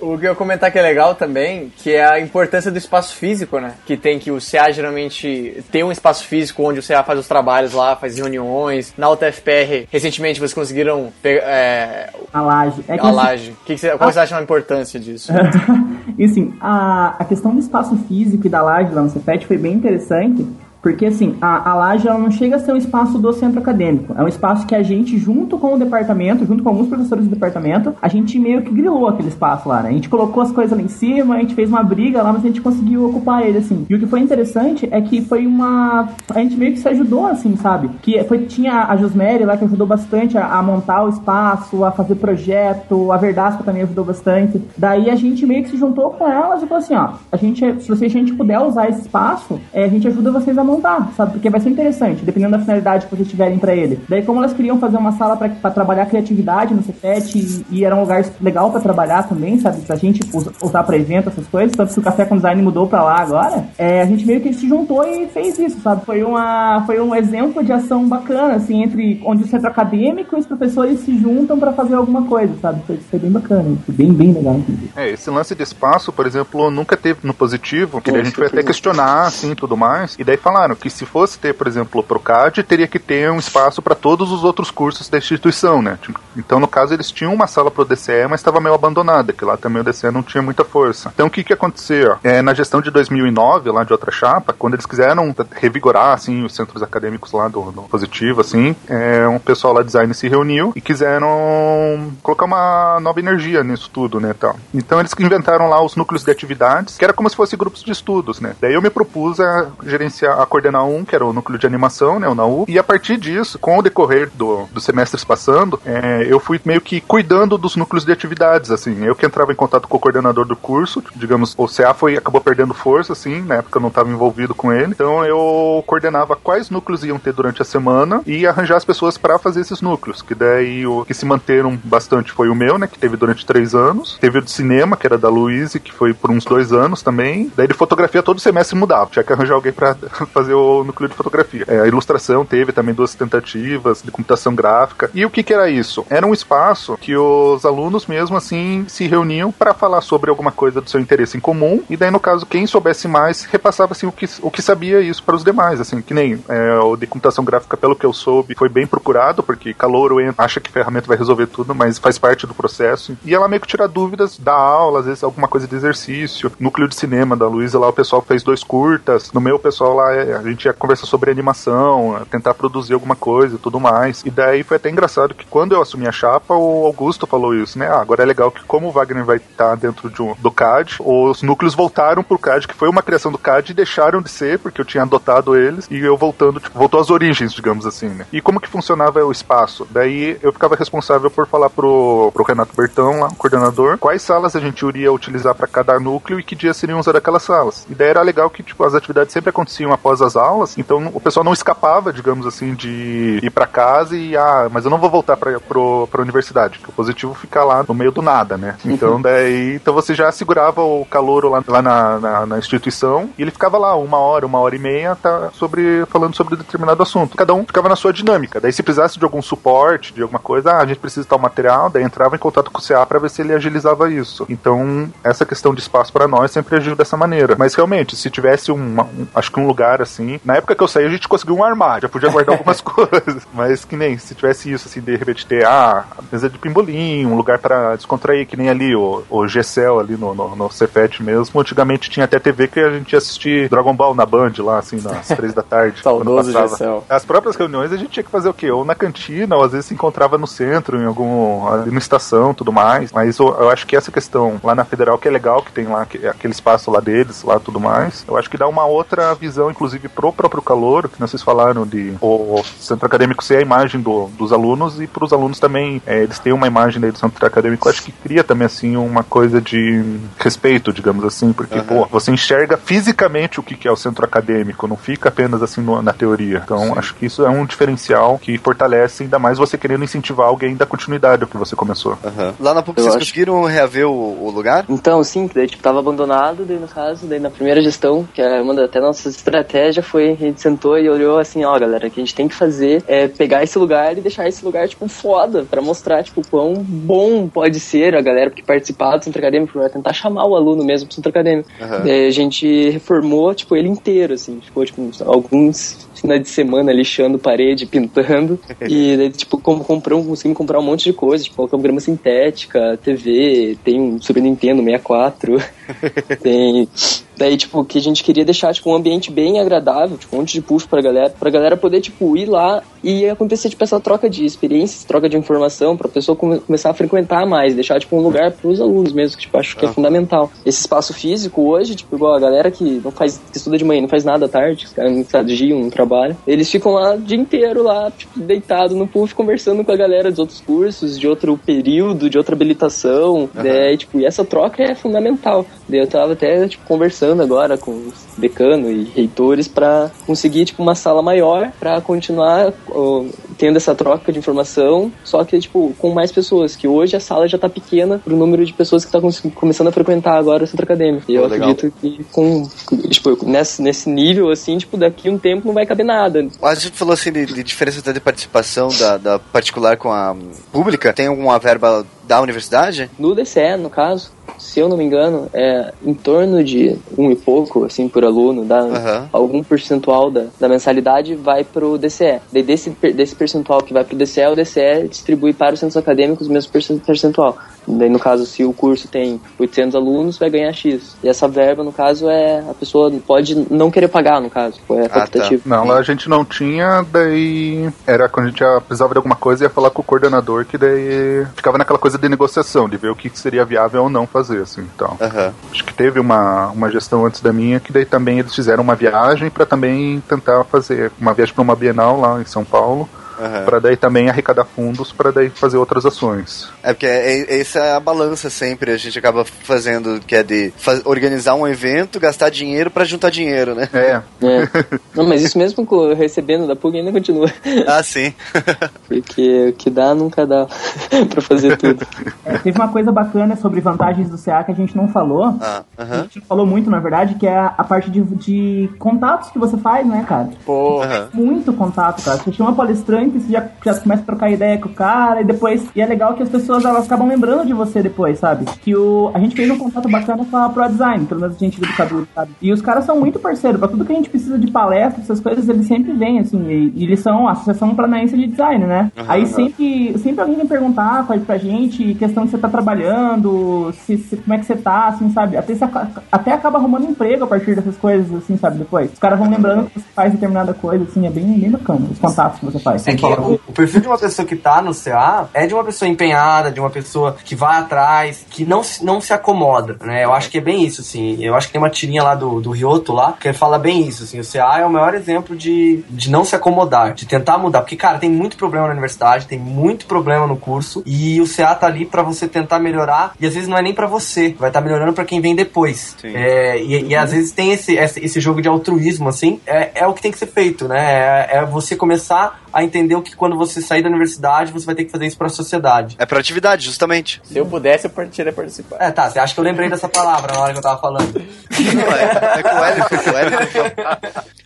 O que eu ia comentar que é legal também, que é a importância do espaço físico, né? Que tem que o CA geralmente tem um espaço físico onde o CA faz os trabalhos lá, faz reuniões. Na UTFPR, recentemente vocês conseguiram pegar é, A laje. É que, a assim, laje. Que que você, qual você acha a importância disso? <laughs> e assim, a, a questão do espaço físico e da laje lá no Cefet foi bem interessante, porque assim, a, a laje ela não chega a ser um espaço do centro acadêmico, é um espaço que a gente, junto com o departamento, junto com alguns professores do departamento, a gente meio que grilou aquele espaço lá, né? A gente colocou as coisas lá em cima, a gente fez uma briga lá, mas a gente conseguiu ocupar ele, assim. E o que foi interessante é que foi uma... A gente meio que se ajudou, assim, sabe? Que foi, tinha a Josmeri lá que ajudou bastante a, a montar o espaço, a fazer projeto, a Verdasca também ajudou bastante. Daí a gente meio que se juntou com elas e falou assim, ó, a gente, se vocês, a gente puder usar esse espaço, é, a gente ajuda vocês a montar, sabe? Porque vai ser interessante, dependendo da finalidade que vocês tiverem pra ele. Daí como elas queriam fazer uma sala pra, pra trabalhar criatividade no Cefet e, e era um lugar legal pra trabalhar também, sabe? Pra gente us- usar pra evento, essas coisas, tanto que o Café com Design mudou pra lá agora, é, a gente meio que se juntou e fez isso, sabe? Foi, uma, foi um exemplo de ação bacana, assim, entre onde o centro acadêmico e os professores se juntam pra fazer alguma coisa, sabe? Foi, foi bem bacana, foi bem, bem legal. É, esse lance de espaço, por exemplo, nunca teve no positivo, que a gente foi até questionar, assim, e tudo mais, e daí que se fosse ter, por exemplo, o Procad, teria que ter um espaço para todos os outros cursos da instituição, né? Tipo, Então, no caso, eles tinham uma sala pro DCE, mas estava meio abandonada, que lá também o DCE não tinha muita força. Então, o que que aconteceu? É, na gestão de 2009, lá de outra chapa, quando eles quiseram revigorar, assim, os centros acadêmicos lá do, do positivo, assim, é, um pessoal lá de design se reuniu e quiseram colocar uma nova energia nisso tudo, né, tal. Então, eles inventaram lá os núcleos de atividades, que era como se fossem grupos de estudos, né. Daí eu me propus a gerenciar, a coordenar um, que era o núcleo de animação, né, o NAU, e a partir disso, com o decorrer do, dos semestres passando, é, eu fui meio que cuidando dos núcleos de atividades, assim, eu que entrava em contato com o coordenador do curso, digamos, o CA foi, acabou perdendo força, assim, na época eu não estava envolvido com ele, então eu coordenava quais núcleos iam ter durante a semana e arranjar as pessoas para fazer esses núcleos, que daí o que se manteram bastante foi o meu, né, que teve durante três anos, teve o de cinema, que era da Luiz, que foi por uns dois anos também, daí de fotografia todo semestre mudava, tinha que arranjar alguém para <laughs> fazer o núcleo de fotografia. É, a ilustração teve também duas tentativas de computação gráfica. E o que, que era isso? Era um espaço que os alunos mesmo assim se reuniam para falar sobre alguma coisa do seu interesse em comum, e daí no caso quem soubesse mais repassava assim o que, o que sabia isso para os demais, assim, que nem é, o de computação gráfica, pelo que eu soube, foi bem procurado, porque calouro acha que ferramenta vai resolver tudo, mas faz parte do processo. E ela meio que tira dúvidas da aula, às vezes alguma coisa de exercício. Núcleo de cinema da Luísa lá, o pessoal fez dois curtas. No meu, o pessoal lá, é, a gente ia conversar sobre animação, tentar produzir alguma coisa e tudo mais. E daí foi até engraçado que quando eu assumi a chapa, o Augusto falou isso, né? Ah, agora é legal que como o Wagner vai estar dentro de um, do CAD, os núcleos voltaram pro CAD, que foi uma criação do CAD e deixaram de ser, porque eu tinha adotado eles, e eu voltando, tipo, voltou às origens, digamos assim, né? E como que funcionava o espaço? Daí eu ficava responsável por falar pro, pro Renato Bertão, lá, o coordenador, quais salas a gente iria utilizar para cada núcleo e que dias seriam usadas aquelas salas. E daí era legal que, tipo, as atividades sempre aconteciam após as aulas, então o pessoal não escapava, digamos assim, de ir para casa e, ah, mas eu não vou voltar pra, pro, pra universidade, que o positivo fica lá no meio do nada, né? Então daí, então você já segurava o calor lá, lá na, na, na, instituição e ele ficava lá uma hora, uma hora e meia, tá, sobre, falando sobre determinado assunto. Cada um ficava na sua dinâmica. Daí se precisasse de algum suporte, de alguma coisa, ah, a gente precisa de tal material, daí entrava em contato com o CA para ver se ele agilizava isso. Então, essa questão de espaço para nós sempre agiu dessa maneira. Mas realmente, se tivesse um, um, acho que um lugar assim, na época que eu saí a gente conseguiu um armário, já podia guardar <laughs> algumas coisas. Mas que nem se tivesse isso assim, de repente ter ah, mesa de pimbolim, um lugar para descontrair, que nem ali o, o Gcel ali no, no, no Cefet mesmo. Antigamente tinha até TV que a gente ia assistir Dragon Ball na Band lá, assim, nas três da tarde. <laughs> Saudoso Gcel. As próprias reuniões a gente tinha que fazer o quê? Ou na cantina, ou às vezes se encontrava no centro, em algum. ali na estação tudo mais. Mas eu, eu acho que essa questão lá na Federal que é legal, que tem lá que, aquele espaço lá deles, lá tudo mais, eu acho que dá uma outra visão, inclusive, pro próprio calor, que vocês falaram de o centro acadêmico ser a imagem do, dos alunos e para os alunos também, é, eles têm uma imagem do centro acadêmico, acho que cria também, assim, uma coisa de respeito, digamos assim, porque, uhum. pô, você enxerga fisicamente o que, que é o centro acadêmico, não fica apenas assim no, na teoria. Então, Sim. acho que isso é um diferencial que fortalece ainda mais você querendo incentivar alguém da continuidade ao que você começou. Uhum. Lá na PUC, vocês acho... conseguiram reaver o, o, lugar? Então, sim, daí, tipo, tava abandonado, daí no caso, daí na primeira gestão, que é uma das até nossas estratégias foi, a gente sentou e olhou assim, ó, galera, o que a gente tem que fazer é pegar esse lugar e deixar esse lugar, tipo, foda, para mostrar, tipo, quão bom pode ser a galera que participar do centro acadêmico, vai tentar chamar o aluno mesmo pro centro acadêmico. Uhum. Daí a gente reformou, tipo, ele inteiro, assim, ficou, tipo, alguns finais de semana lixando parede, pintando. <laughs> e daí, tipo, compramos, conseguimos comprar um monte de coisa, tipo, colocamos grama sintética, TV, tem um Super Nintendo 64, <laughs> tem Daí, tipo, que a gente queria deixar, tipo, um ambiente bem agradável, tipo, um monte de puff pra galera, pra galera poder, tipo, ir lá e acontecer, tipo, essa troca de experiências, troca de informação, pra pessoa come começar a frequentar mais, deixar, tipo, um lugar pros alunos mesmo, que, tipo, acho que é fundamental. Esse espaço físico hoje, tipo, igual a galera que não faz, que estuda de manhã não faz nada à tarde, os caras não estagiam, não trabalham, eles ficam lá o dia inteiro lá, tipo, deitado no puff, conversando com a galera dos outros cursos, de outro período, de outra habilitação, uhum. né, e, tipo, e essa troca é fundamental. Daí eu tava até, tipo, conversando conversando agora com os decano e reitores para conseguir tipo uma sala maior para continuar ó, tendo essa troca de informação, só que tipo com mais pessoas, que hoje a sala já tá pequena pro número de pessoas que tá começando a frequentar agora o centro acadêmico. E eu legal. acredito que com tipo nesse, nesse nível assim, tipo daqui um tempo não vai caber nada. A gente falou assim de, de diferença de participação da, da particular com a pública. Tem alguma verba da universidade? No DCE, no caso, se eu não me engano, é em torno de um e pouco, assim, por aluno, dá uhum. algum percentual da, da mensalidade vai pro DCE. Daí desse, desse percentual que vai pro DCE, o DCE distribui para os centros acadêmicos o mesmo percentual. Daí, no caso, se o curso tem 800 alunos, vai ganhar X. E essa verba, no caso, é a pessoa pode não querer pagar, no caso. É facultativo. Ah, tá. Não, lá a gente não tinha, daí era quando a gente precisava de alguma coisa, ia falar com o coordenador, que daí ficava naquela coisa de negociação, de ver o que seria viável ou não fazer assim, então. Aham. Acho que teve uma, uma gestão antes da minha que daí também eles fizeram uma viagem para também tentar fazer uma viagem para uma Bienal lá em São Paulo, Aham. para daí também arrecadar fundos para daí fazer outras ações. É porque é, é- essa é a balança sempre a gente acaba fazendo, que é de fa- organizar um evento, gastar dinheiro pra juntar dinheiro, né? É, É. Não, mas isso mesmo com recebendo da PUC ainda continua. Ah, sim. <laughs> Porque o que dá nunca dá <laughs> pra fazer tudo. É, teve uma coisa bacana sobre vantagens do CA que a gente não falou. Ah, A gente falou muito, na verdade, que é a, a parte de, de contatos que você faz, né, cara? Porra. Muito contato, cara. Você chama palestrante, você já, já começa a trocar ideia com o cara, e depois. E é legal que as pessoas elas acabam lembrando de você depois, sabe? Que o. A gente fez um contato bacana com a Pro Design, pelo menos a gente do Cadu, sabe? E os caras são muito parceiros. Pra tudo que a gente precisa de palestra, essas coisas, eles sempre vêm, assim. E, e eles são a Associação Paranaense de Design, né? Aí sempre, sempre alguém vem perguntar pra, pra gente questão que você tá trabalhando, se, se- como é que você tá, assim, sabe? Até, aca- até acaba arrumando emprego a partir dessas coisas, assim, sabe? Depois. Os caras vão lembrando que você faz determinada coisa, assim, é bem, bem bacana, os contatos que você faz. É que o, o perfil de uma pessoa que tá no CA é de uma pessoa empenhada, de uma pessoa que vai atrás, que não se, não se acomoda, né? Eu acho que é bem isso, assim. Eu acho que tem uma tirinha lá do, do Ryoto lá, que ele fala bem isso, assim. O CA é o maior exemplo de, de não se acomodar, de tentar mudar. Porque, cara, tem muito problema na universidade, tem muito problema no curso, e o CA tá ali pra você tentar melhorar, e às vezes não é nem pra você, vai estar melhorando pra quem vem depois. É, e, e às vezes tem esse, esse, esse jogo de altruísmo, assim, é, é o que tem que ser feito, né? É, é você começar a entender o que quando você sair da universidade, você vai ter que fazer isso pra sociedade. É proatividade, justamente. Se eu pudesse, eu partiria participar. É, tá, você acha que eu lembrei dessa palavra na hora que eu tava falando. Não, é, é com o Hélio, com o Hélio.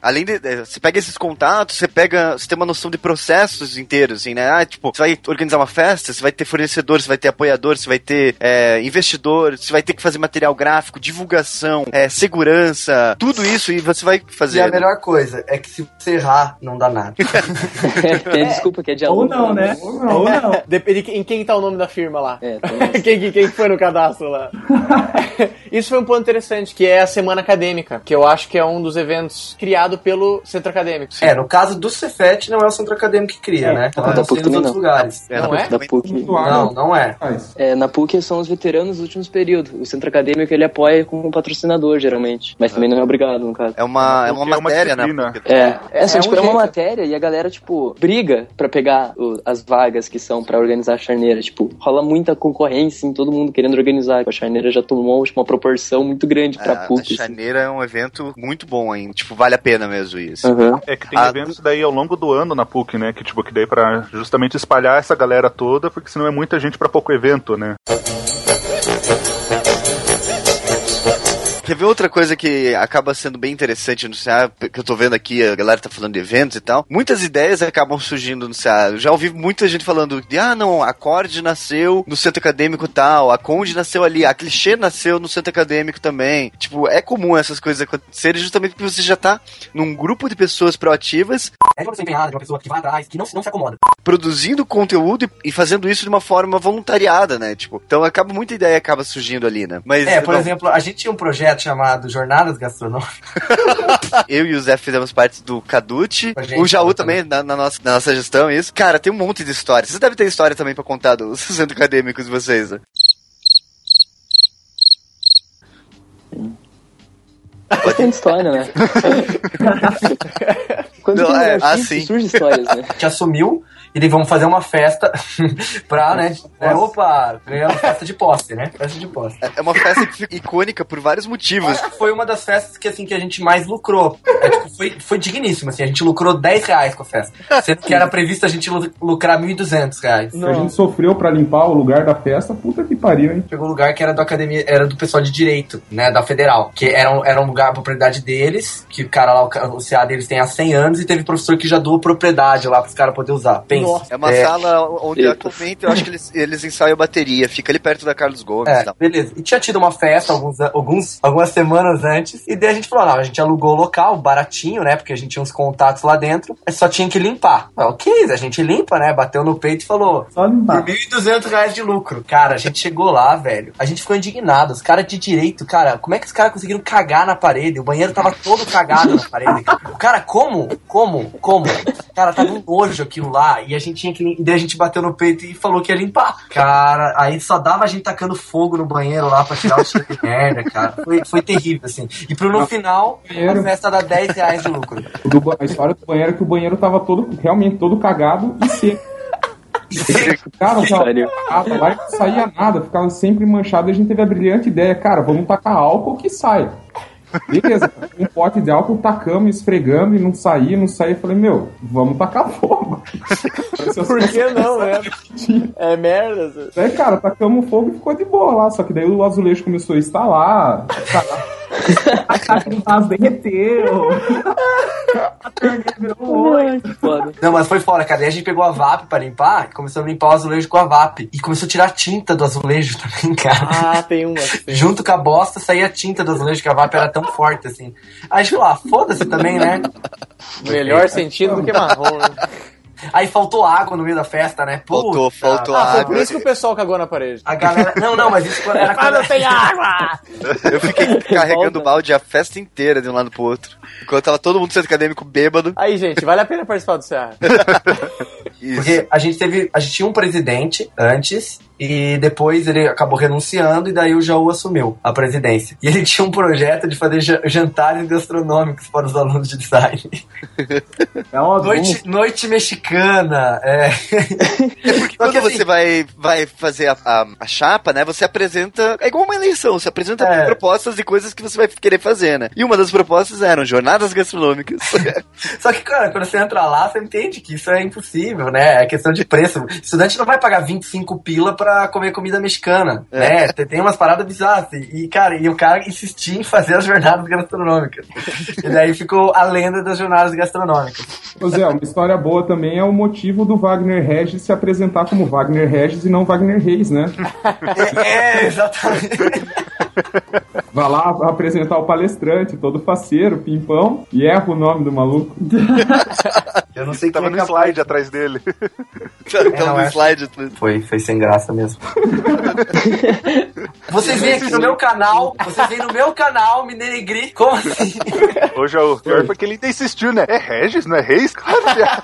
Além de. é, Você pega esses contatos, você pega. Você tem uma noção de processos inteiros, assim, né? Ah, tipo, você vai organizar uma festa, você vai ter fornecedor, você vai ter apoiador, você vai ter é, investidor, você vai ter que fazer material gráfico, divulgação, é, segurança, tudo isso e você vai E fazer. a melhor coisa é que se você errar, não dá nada. <laughs> tem a desculpa que é de Ou aluno. não, né? Ou não. <laughs> Depende de em quem tá o nome da firma lá. É, <laughs> quem, quem, quem foi no cadastro lá? <laughs> Isso foi um ponto interessante, que é a Semana Acadêmica, que eu acho que é um dos eventos criado pelo Centro Acadêmico. É, no caso do Cefet, não é o centro acadêmico que cria, É, né? da Ela PUC nos outros não. lugares. É, Não na- é? Da PUC. Não, não é. Faz. É, na PUC são os veteranos dos últimos períodos. O centro acadêmico ele apoia com um patrocinador, geralmente. Mas também não é obrigado, no caso. É uma, é uma é matéria, né? É, é, só, É tipo, um é uma jeito. matéria e a galera, tipo, briga pra pegar o- as vagas que são pra organizar a charneira. Tipo, rola muita concorrência em todo mundo querendo organizar. A charneira já tomou tipo, uma proporção muito grande pra A, a PUC. assim. Chaneira é um evento muito bom, hein? Tipo, vale a pena mesmo isso. Aham. É que tem Ah, eventos daí ao longo do ano na PUC, né? Que tipo, que daí pra justamente espalhar essa galera toda, porque senão é muita gente pra pouco evento, né? Quer ver outra coisa que acaba sendo bem interessante no CA, que eu tô vendo aqui, a galera tá falando de eventos e tal. Muitas ideias acabam surgindo no CA. Eu já ouvi muita gente falando de, ah, não, a Cord nasceu no centro acadêmico tal, a Conde nasceu ali, a Clichê nasceu no centro acadêmico também. Tipo, é comum essas coisas acontecerem justamente porque você já tá num grupo de pessoas proativas, É de uma pessoa empenhada, de uma pessoa que vai atrás, que não, se- não se acomoda. produzindo conteúdo e, e fazendo isso de uma forma voluntariada, né? Tipo, então acaba muita ideia acaba surgindo ali, né? Mas É, por não, exemplo, a gente tinha um projeto chamado Jornadas Gastronômicas. <laughs> Eu e o Zé fizemos parte do Cadute. O Jaú também. também, na, na nossa, na nossa gestão, isso. Cara, tem um monte de histórias. Vocês devem ter história também pra contar dos <laughs> centros acadêmicos de vocês, né? Tem história, né? <laughs> Quando Não, tem é, lugar ah, chique, sim. surge histórias, né? que assumiu e daí vamos fazer uma festa <laughs> pra, né? né, opa, ganhamos festa de posse, né? Festa de posse. É uma festa <laughs> icônica por vários motivos. Acho <laughs> que foi uma das festas que, assim, que a gente mais lucrou. É, tipo, foi, foi digníssimo, assim. A gente lucrou 10 reais com a festa. Sendo que era previsto a gente lu- lucrar 1.200 reais. Se a gente sofreu pra limpar o lugar da festa, puta que pariu, hein? Pegou um lugar que era da academia, era do pessoal de direito, né, da federal. Que era um, era um lugar, a propriedade deles, que o cara lá, o, ca- o CA deles tem há 100 anos, e teve professor que já doou propriedade lá pros caras poderem usar. Pensa. É uma sala onde Eita. atualmente eu acho que eles, eles ensaiam bateria. Fica ali perto da Carlos Gomes. É, tá? beleza. E tinha tido uma festa alguns, alguns, algumas semanas antes. E daí a gente falou: não, a gente alugou o local, baratinho, né? Porque a gente tinha uns contatos lá dentro. Mas só tinha que limpar. Ah, ok, a gente limpa, né? Bateu no peito e falou: Só limpar. por 1.200 reais de lucro. Cara, a gente chegou chegou lá, velho, a gente ficou indignado. Os caras de direito, cara, como é que os caras conseguiram cagar na parede? O banheiro tava todo cagado na parede. O cara, como? Como? Como? Cara, tava um nojo aquilo lá. E a gente tinha que. E daí a gente bateu no peito e falou que ia limpar. Cara, aí só dava a gente tacando fogo no banheiro lá pra tirar o cheiro de merda, cara. Foi, foi terrível, assim. E pro no final, a festa dá 10 reais de lucro. A história do banheiro é que o banheiro tava todo, realmente todo cagado e seco. Cara, Sério? cagado lá e não saía nada, ficava sempre manchado e a gente teve a brilhante ideia, cara, vamos tacar álcool que sai. Beleza, um pote de álcool tacamos, esfregamos e não saía, não saía. Eu falei, meu, vamos tacar fogo. <laughs> Por que não, né? É merda. Daí, cara, tacamos fogo e ficou de boa lá. Só que daí o azulejo começou a instalar. A caixa do vaso derreteu. A torneira virou oi. Ai, que foda. Não, mas foi fora, cara. A gente pegou a VAP pra limpar começou a limpar o azulejo com a VAP. E começou a tirar a tinta do azulejo também, cara. Ah, tem uma. <laughs> Tem. Junto com a bosta saía a tinta do azulejo, que a VAP era tão forte assim. Aí a gente falou, ah, foda-se também, né? Melhor sentido do que marrom, né? Aí faltou água no meio da festa, né? Faltou, Puta, faltou Ah, foi água. por isso que o pessoal cagou na parede. A galera. Não, não, mas isso quando era Ah, não tem água! <laughs> Eu fiquei <laughs> carregando Volta. balde a festa inteira de um lado pro outro. Enquanto tava todo mundo centro acadêmico bêbado. Aí, gente, vale a pena participar do Ceará. <laughs> Isso. Porque a gente teve. A gente tinha um presidente antes. E depois ele acabou renunciando e daí o Jaú assumiu a presidência. E ele <laughs> tinha um projeto de fazer ja- jantares gastronômicos para os alunos de design. <laughs> É óbvio. Noite, noite mexicana. É. Porque Só quando assim, você vai, vai fazer a, a, a chapa, né? Você apresenta. É igual uma eleição, você apresenta É. propostas e coisas que você vai querer fazer, né? E uma das propostas eram jornadas gastronômicas. <laughs> Só que, cara, quando você entra lá, você entende que isso é impossível, né? É questão de preço. Estudante não vai pagar 25 pila pra comer comida mexicana, né? Tem- Tem umas paradas bizarras. E, e, cara, e o cara insistia em fazer as jornadas gastronômicas. <laughs> e daí ficou a lenda das jornadas gastronômicas. Ô Zé, uma história boa também é o motivo do Wagner Regis se apresentar como Wagner Regis e não Wagner Reis, né? <laughs> É, exatamente. Vai lá apresentar o palestrante, todo faceiro, pimpão, e erra o nome do maluco. <laughs> Eu não sei Tava no é capaz. slide atrás dele. <laughs> Tava não, no é. slide. Foi, foi sem graça mesmo. <laughs> Vocês vêm aqui no meu canal, vocês vêm no meu canal me denegrir. Como assim? Hoje o pior foi que ele ainda insistiu, né? É Regis, não é Reis? Claro é.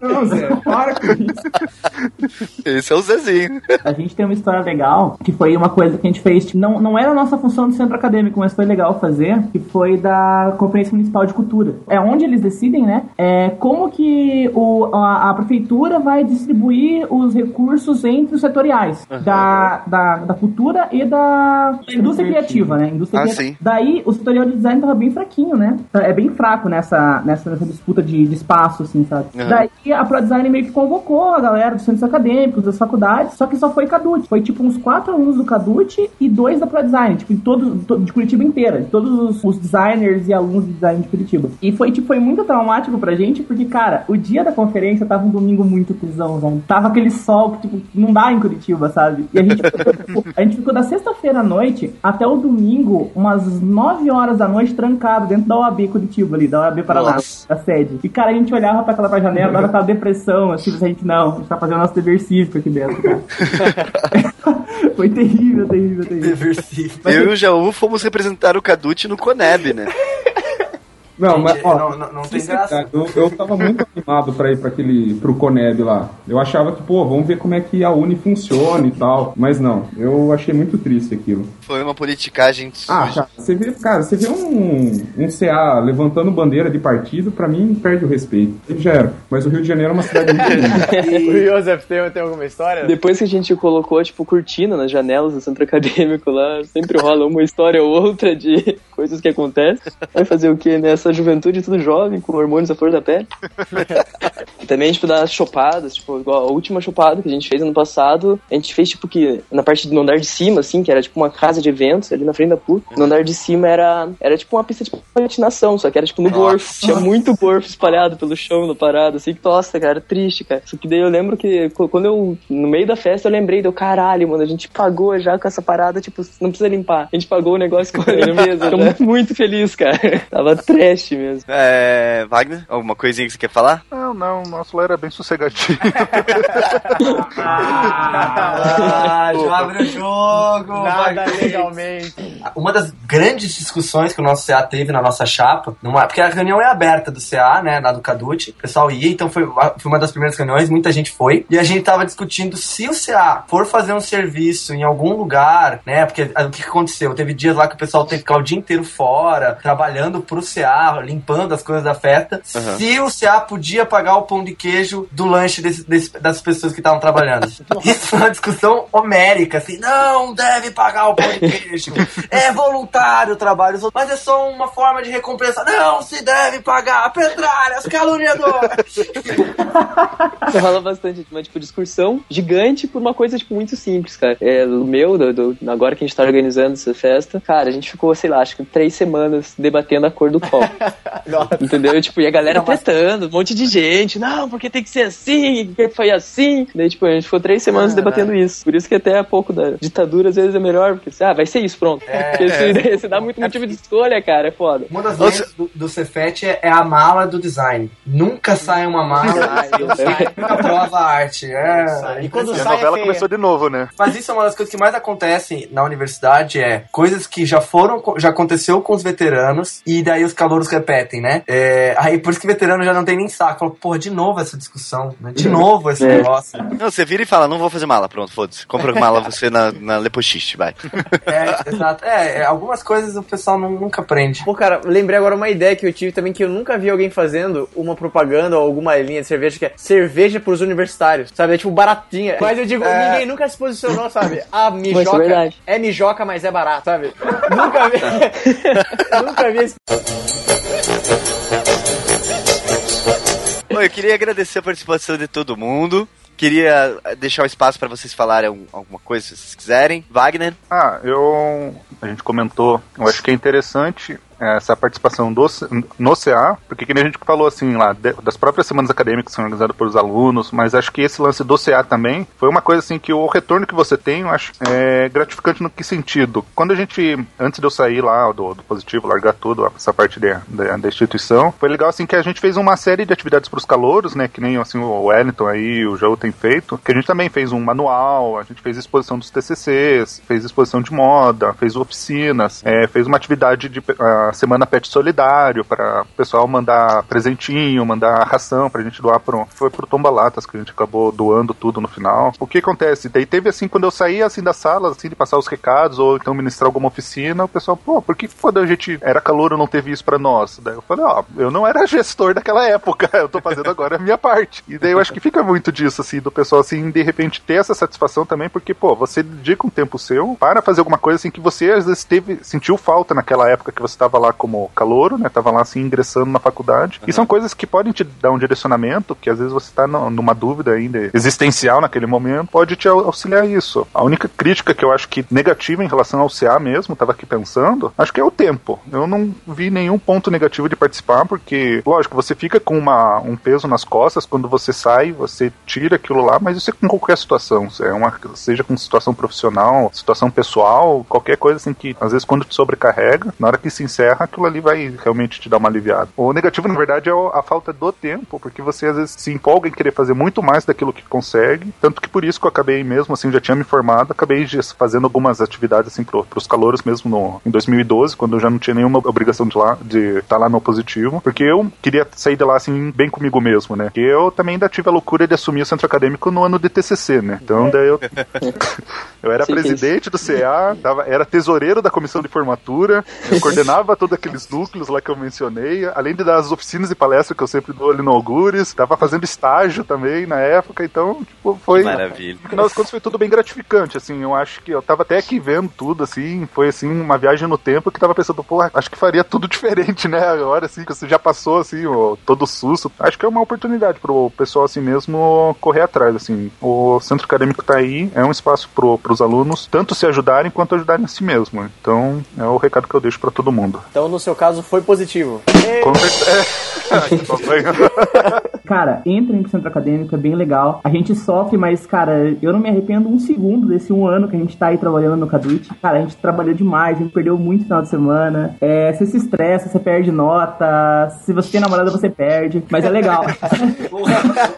Não, Zé, para com isso. Esse é o Zezinho. A gente tem uma história legal, que foi uma coisa que a gente fez, tipo, não, não era a nossa função do centro acadêmico, mas foi legal fazer, que foi da Conferência Municipal de Cultura. É onde eles decidem, né, é, como que o, a, a prefeitura vai distribuir os recursos entre os setoriais da, da, da cultura e da indústria criativa, né, indústria Ah, criativa. sim. Daí, o setorial de design tava bem fraquinho, né, é bem fraco nessa, nessa, nessa disputa de, de espaço, assim, sabe. Uhum. Daí, a ProDesign meio que convocou a galera dos centros acadêmicos, das faculdades, só que só foi Cadute. Foi tipo uns quatro alunos do Cadute e dois da ProDesign, tipo, de, todos, to- de Curitiba inteira, de todos os, os designers e alunos de design de Curitiba. E foi, tipo, foi muito traumático pra gente, porque, cara, o dia da conferência tava um domingo muito cuzão. Tava aquele sol que, tipo, não dá em Curitiba, sabe? E a gente ficou, <laughs> tipo, a gente ficou da sexta-feira à noite até o domingo, umas 9 horas da noite, trancado dentro da OAB Curitiba ali, da OAB Paraná, Nossa. da sede. E, cara, a gente olhava pra aquela pra janela, dava aquela depressão, assim, a gente, não, a gente tá fazendo nosso dever cívico aqui dentro, cara. <laughs> <laughs> Foi terrível, terrível, terrível. Eu e o Jaú fomos representar o Cadute no Coneb, né? Não, mas, ó, não, não, não tem graça. Eu, eu tava muito <laughs> animado pra ir pra aquele, pro Coneb lá. Eu achava que, pô, vamos ver como é que a Uni funciona e tal. Mas não, eu achei muito triste aquilo. Foi uma politicagem Ah, cara, você vê, cara, você vê um, um CA levantando bandeira de partido, pra mim perde o respeito. Ele já era. Mas o Rio de Janeiro é uma cidade muito <laughs> linda. O Joseph tem, tem alguma história? Depois que a gente colocou, tipo, cortina nas janelas do centro acadêmico lá, sempre rola uma história ou outra de coisas que acontecem. Vai fazer o quê, né? Essa juventude tudo jovem, com hormônios à flor da pele. <laughs> também, tipo, das chopadas, tipo, igual a última chopada que a gente fez ano passado, a gente fez, tipo, que na parte do andar de cima, assim, que era tipo uma casa de eventos ali na frente da PUC. No andar de cima era, era tipo uma pista de patinação, só que era tipo no gorfo. Tinha muito gorfo espalhado pelo chão da parada, assim, que, nossa, cara, triste, cara. Só que daí eu lembro que quando eu, no meio da festa, eu lembrei, deu caralho, mano, a gente pagou já com essa parada, tipo, não precisa limpar. A gente pagou o negócio com ele <laughs> mesmo. Tava <laughs> muito feliz, cara. <laughs> Tava trash mesmo. É, Wagner, alguma coisinha que você quer falar? Não, não, nosso lá era bem sossegadinho. <laughs> Ah, abre o jogo. Nada legalmente. Uma das grandes discussões que o nosso CA teve na nossa chapa, numa, porque a reunião é aberta do CA, né, lá do Cadute, o pessoal ia, então foi, foi uma das primeiras reuniões, muita gente foi, e a gente tava discutindo se o CA for fazer um serviço em algum lugar, né, porque ah, o que que aconteceu? Teve dias lá que o pessoal teve que ficar o dia inteiro fora, trabalhando pro CA, limpando as coisas da festa, Aham. se o CA podia pagar o pão de queijo do lanche desse- desse- das pessoas que estavam trabalhando. <laughs> Isso foi uma discussão homérica, assim, não deve pagar o pão de queijo, <laughs> é voluntário o trabalho, mas é só uma forma de recompensa. Não se deve pagar, pedralhas, caluniadores. <laughs> Rola bastante, uma tipo, discussão gigante por uma coisa, tipo, muito simples, cara. É, o meu, do, do- agora que a gente tá organizando essa festa, cara, a gente ficou, sei lá, acho que três semanas debatendo a cor do copo. <laughs> Entendeu? Tipo, e a galera tretando, um monte de gente, não, porque tem que ser assim, porque foi assim. Daí, tipo, a gente ficou três semanas debatendo isso. Por isso que até a pouco da ditadura às vezes é melhor, porque, ah, vai ser isso, pronto. porque se, se dá muito motivo de escolha, cara, é foda. Uma das leis do, do Cefet é, é a mala do design. Nunca sai uma mala, nunca prova a arte. É, E quando e a sai é novela começou de novo, né? Mas isso é uma das coisas que mais acontecem na universidade, é coisas que já foram, já aconteceu com os veteranos e daí os calouros repetem, né? É, aí por isso que veterano já não tem nem saco. Fala, porra, de novo essa discussão, né? De novo esse É. negócio. Não, você vira e fala, não vou fazer mala, pronto, foda-se. Compra mala você na, na Lepochiste, vai. É, exato. É, é, algumas coisas o pessoal não- nunca aprende. Pô, cara, lembrei agora uma ideia que eu tive também que eu nunca vi alguém fazendo uma propaganda ou alguma linha de cerveja que é cerveja pros universitários, sabe? É tipo baratinha. Mas eu digo, ninguém nunca se posicionou, sabe? A mijoca verdade. é mijoca, mas é barato, sabe? nunca vi. <laughs> nunca vi esse. Bom, eu queria agradecer a participação de todo mundo. Queria deixar um espaço para vocês falarem algum- alguma coisa, se vocês quiserem. Wagner? Ah, eu. A gente comentou, eu acho que é interessante essa participação do, no CA, porque que a gente falou assim lá, de- das próprias semanas acadêmicas que são organizadas pelos alunos, mas acho que esse lance do CA também foi uma coisa assim que o retorno que você tem, eu acho é gratificante no que sentido. Quando a gente, antes de eu sair lá do, do positivo, largar tudo, essa parte de- da, da instituição, foi legal assim que a gente fez uma série de atividades para os calouros, né, que nem assim o Wellington aí, o Joe tem feito, que a gente também fez um manual, a gente fez exposição dos TCCs, fez exposição de moda, fez oficinas, é, fez uma atividade de semana pet solidário para o pessoal mandar presentinho, mandar ração pra gente doar pro foi pro Tombalatas que a gente acabou doando tudo no final. O que acontece? Daí teve assim quando eu saía assim da sala, assim de passar os recados ou então ministrar alguma oficina, o pessoal, pô, por que quando a gente era calouro não teve isso pra nós? Daí eu falei, ó, eu não era <laughs> gestor daquela época, eu tô fazendo agora a minha parte. E daí eu acho que fica muito disso assim do pessoal assim de repente ter essa satisfação também, porque pô, você dedica um tempo seu para fazer alguma coisa assim que você às vezes teve sentiu falta naquela época que você estava lá como calouro, né? Tava lá assim ingressando na faculdade. E são coisas que podem te dar um direcionamento, que às vezes você tá numa dúvida ainda existencial naquele momento, pode te au- auxiliar isso. A única crítica que eu acho que negativa em relação ao CA mesmo, tava aqui pensando, acho que é o tempo. Eu não vi nenhum ponto negativo de participar, porque, lógico, você fica com uma, um peso nas costas quando você sai, você tira aquilo lá, mas isso é com qualquer situação. É uma, seja com situação profissional, situação pessoal, qualquer coisa assim que, às vezes, quando te sobrecarrega, na hora que se encerra, aquilo ali vai realmente te dar uma aliviada. O negativo, na verdade, é a falta do tempo, porque você às vezes se empolga em querer fazer muito mais daquilo que consegue, tanto que por isso que eu acabei mesmo, assim, já tinha me formado, acabei fazendo algumas atividades, assim, pro, pros calouros mesmo no, em 2012, quando eu já não tinha nenhuma obrigação de lá, de estar lá no positivo, porque eu queria sair de lá, assim, bem comigo mesmo, né? Porque eu também ainda tive a loucura de assumir o centro acadêmico no ano de TCC, né? Então, daí eu... <laughs> eu era isso. presidente do CA, tava, era tesoureiro da comissão de formatura, eu coordenava todos aqueles núcleos lá que eu mencionei, além de dar as oficinas e palestras que eu sempre dou ali no Algures, tava fazendo estágio também na época, então, tipo, foi... Maravilha. No final das contas foi tudo bem gratificante, assim, eu acho que eu tava até aqui vendo tudo, assim, foi assim, uma viagem no tempo que tava pensando, pô, acho que faria tudo <laughs> diferente, né, agora, assim, que você já passou, assim, todo o susto, acho que é uma oportunidade pro pessoal, assim mesmo, correr atrás, assim, o centro acadêmico tá aí, é um espaço pro, pros alunos, tanto se ajudarem quanto ajudarem a si mesmo, então, é o recado que eu deixo pra todo mundo. Então, no seu caso, foi positivo. Com certeza. <laughs> <laughs> Cara, entrem pro centro acadêmico, é bem legal. A gente sofre, mas, cara, eu não me arrependo um segundo desse um ano que a gente tá aí trabalhando no Cadute. Cara, a gente trabalhou demais, a gente perdeu muito final de semana. É, você se estressa, você perde nota. Se você tem namorada, você perde. Mas é legal. <laughs>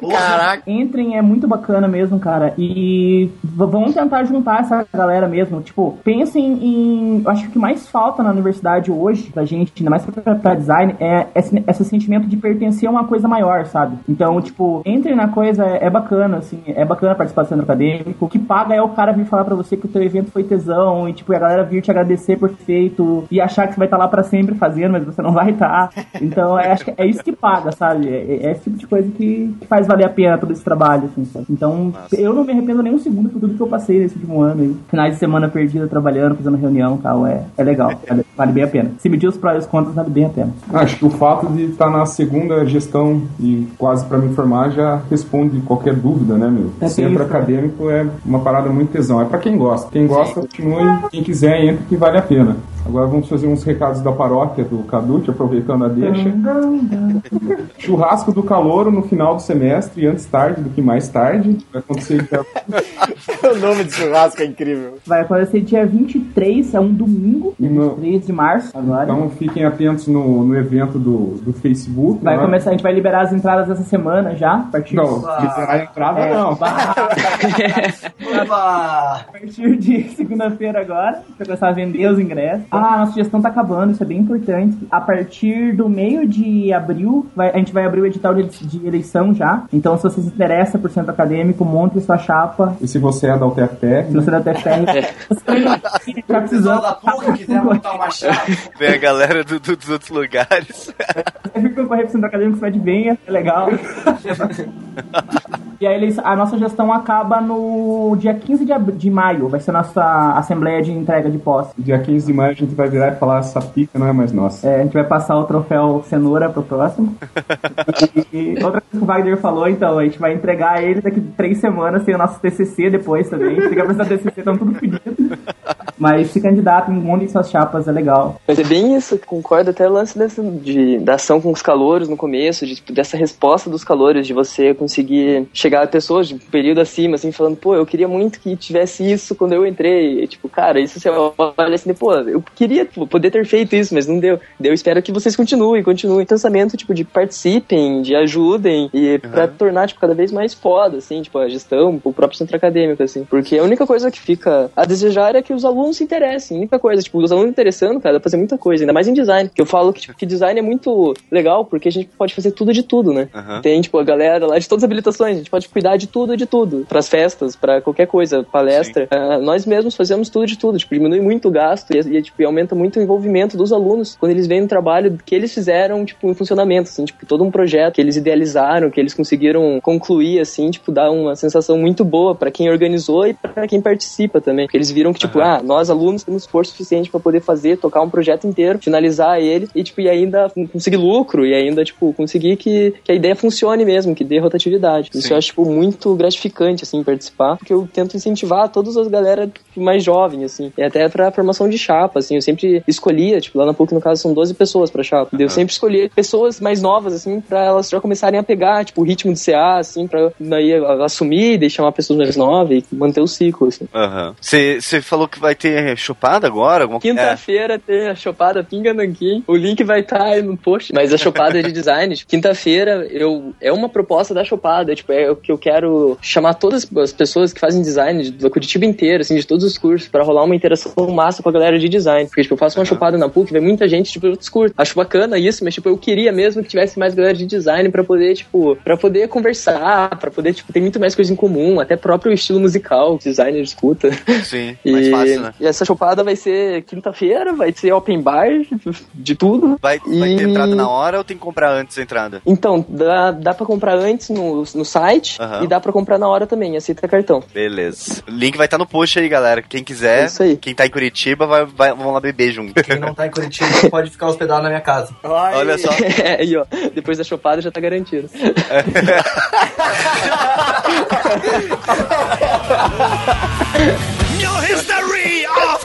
Caraca. Entrem, é muito bacana mesmo, cara. E v- vamos tentar juntar essa galera mesmo. Tipo, pensem em. Eu acho que o que mais falta na universidade hoje, pra gente, ainda mais pra, pra design, é esse, esse sentimento de pertencer a uma coisa maior, sabe? Então, tipo, entrem na coisa, é, é bacana, assim, é bacana participar do centro acadêmico. O que paga é o cara vir falar pra você que o teu evento foi tesão, e tipo, a galera vir te agradecer por ter feito, e achar que você vai estar lá pra sempre fazendo, mas você não vai estar. Então, é, acho que é isso que paga, sabe? É, é esse tipo de coisa que, que faz valer a pena todo esse trabalho, assim, sabe? Então, eu não me arrependo nem um segundo por tudo que eu passei nesse último ano aí. Finais de semana perdida trabalhando, fazendo reunião e tal, é, é legal. Vale, vale bem a pena. Se medir os prós e os contras, vale bem a pena. Acho que o fato de estar na segunda gestão e quase para me informar já responde qualquer dúvida, né, meu? É Centro isso, acadêmico é uma parada muito tesão. É para quem gosta. Quem gosta, continue. Quem quiser, entre que vale a pena. Agora vamos fazer uns recados da paróquia do Cadute, aproveitando a deixa. Churrasco do calouro no final do semestre, antes tarde do que mais tarde. Vai acontecer dia <laughs> o nome de churrasco é incrível. Vai acontecer dia 23, é um domingo, dia no- 23 de março, agora. Então fiquem atentos no, no evento do, do Facebook. Vai né? começar, a gente vai liberar as entradas essa semana já, a partir Não, liberar a entrada É, não. <laughs> A partir de segunda-feira agora, vai começar a vender os ingressos. Ah, a nossa gestão tá acabando, isso é bem importante. A partir do meio de abril, vai- a gente vai abrir o edital de, de eleição já. Então, se você se interessa por centro acadêmico, monte sua chapa. E se você é da UTFPR, Se você é da TFR, <laughs> você tá precisando. da PUC quiser montar uma chave. Vem a galera do- do- dos outros lugares. Você vir concorrer pro centro acadêmico, você vai de venha, é legal. <laughs> E aí eles- a nossa gestão acaba no dia 15 de, ab- de maio, vai ser a nossa assembleia de entrega de posse. dia 15 de maio a gente vai virar e falar essa pica não é mais nossa. É, a gente vai passar o troféu cenoura pro próximo. <laughs> e outra coisa que o Wagner falou, então, a gente vai entregar ele daqui três semanas, tem o nosso TCC depois também. <laughs> Fica pra esse TCC, estão tudo pedido. Mas se candidato, montem suas chapas, é legal. Mas é bem isso, concordo até o lance dessa, de, da ação com os calouros no começo, de, dessa resposta dos calouros, de você conseguir chegar a pessoas de período acima, assim, falando, pô, eu queria muito que tivesse isso quando eu entrei. E, tipo, cara, isso você olha assim, pô, eu queria tipo, poder ter feito isso, mas não deu. Eu espero que vocês continuem, continuem. Pensamento, tipo, de participem, de ajudem, e pra tornar, tipo, cada vez mais foda, assim, tipo, a gestão, o próprio centro acadêmico, assim. Porque a única coisa que fica a desejar é que os alunos se interessem. A única coisa, tipo, os alunos interessando, cara, dá pra fazer muita coisa, ainda mais em design. Que eu falo que, tipo, que design é muito legal, porque a gente pode fazer tudo de tudo, né? Aham. Tem, tipo, a galera lá de todas as habilitações, a gente pode cuidar de tudo de tudo. Pras festas, pra qualquer coisa, palestra. Ah, nós mesmos fazemos tudo de tudo, tipo, diminui muito o gasto e, e, tipo, e aumenta muito o envolvimento dos alunos quando eles veem um trabalho que eles fizeram, tipo, em funcionamento, assim, tipo, todo um projeto que eles idealizaram, que eles conseguiram concluir, assim, tipo, dá uma sensação muito boa pra quem organizou e pra quem participa também. Porque eles viram que, tipo, ah, nós alunos temos esforço suficiente pra poder fazer, tocar um projeto inteiro, finalizar ele e, tipo, e ainda conseguir lucro e ainda, tipo, conseguir que, que a ideia funcione mesmo, que dê rotatividade. Isso Sim. eu acho, tipo, muito gratificante, assim, participar, porque eu tento incentivar todas as galera mais jovem, assim, e até pra formação de chapa, assim, eu sempre escolhia, tipo, lá na PUC, no caso, são 12 pessoas pra chapa, eu sempre escolhia pessoas mais novas, assim, pra elas já começarem a pegar, tipo, o ritmo de CA, assim, pra daí assumir, deixar uma pessoa mais nova e manter o ciclo, assim. Aham. Você falou que vai ter chupada agora? Alguma... Quinta-feira tem a chopada Pinga Nanquim. O link vai estar aí no post. Mas a chopada é de design. <laughs> tipo, Quinta-feira eu é uma proposta da chopada. Tipo, é o que eu quero chamar todas as pessoas que fazem design de- da Curitiba inteira, assim, de todos os cursos, pra rolar uma interação massa com a galera de design. Porque, tipo, eu faço uma chopada na PUC, vem muita gente, tipo, outros cursos. Acho bacana isso, mas, tipo, eu queria mesmo que tivesse mais galera de design pra poder, tipo, pra poder conversar, pra poder, tipo, ter muito mais coisa em comum, até próprio estilo musical designer escuta. Sim, <laughs> mais E, fácil, né? e essa chopada vai ser quinta-feira, vai ser open bar, de tudo. Vai, vai ter entrada na hora ou tem que comprar antes a entrada? Então, dá, dá pra comprar antes no, no site Aham. e dá pra comprar na hora também, aceita cartão. Beleza. O link vai estar no post aí, galera. Quem quiser, É isso aí. quem tá em Curitiba, vai, vai, vamos lá beber junto. Quem não tá em Curitiba <laughs> pode ficar hospedado na minha casa. Olha só. <laughs> É, aí, ó, depois da chopada já tá garantido. <laughs> New history of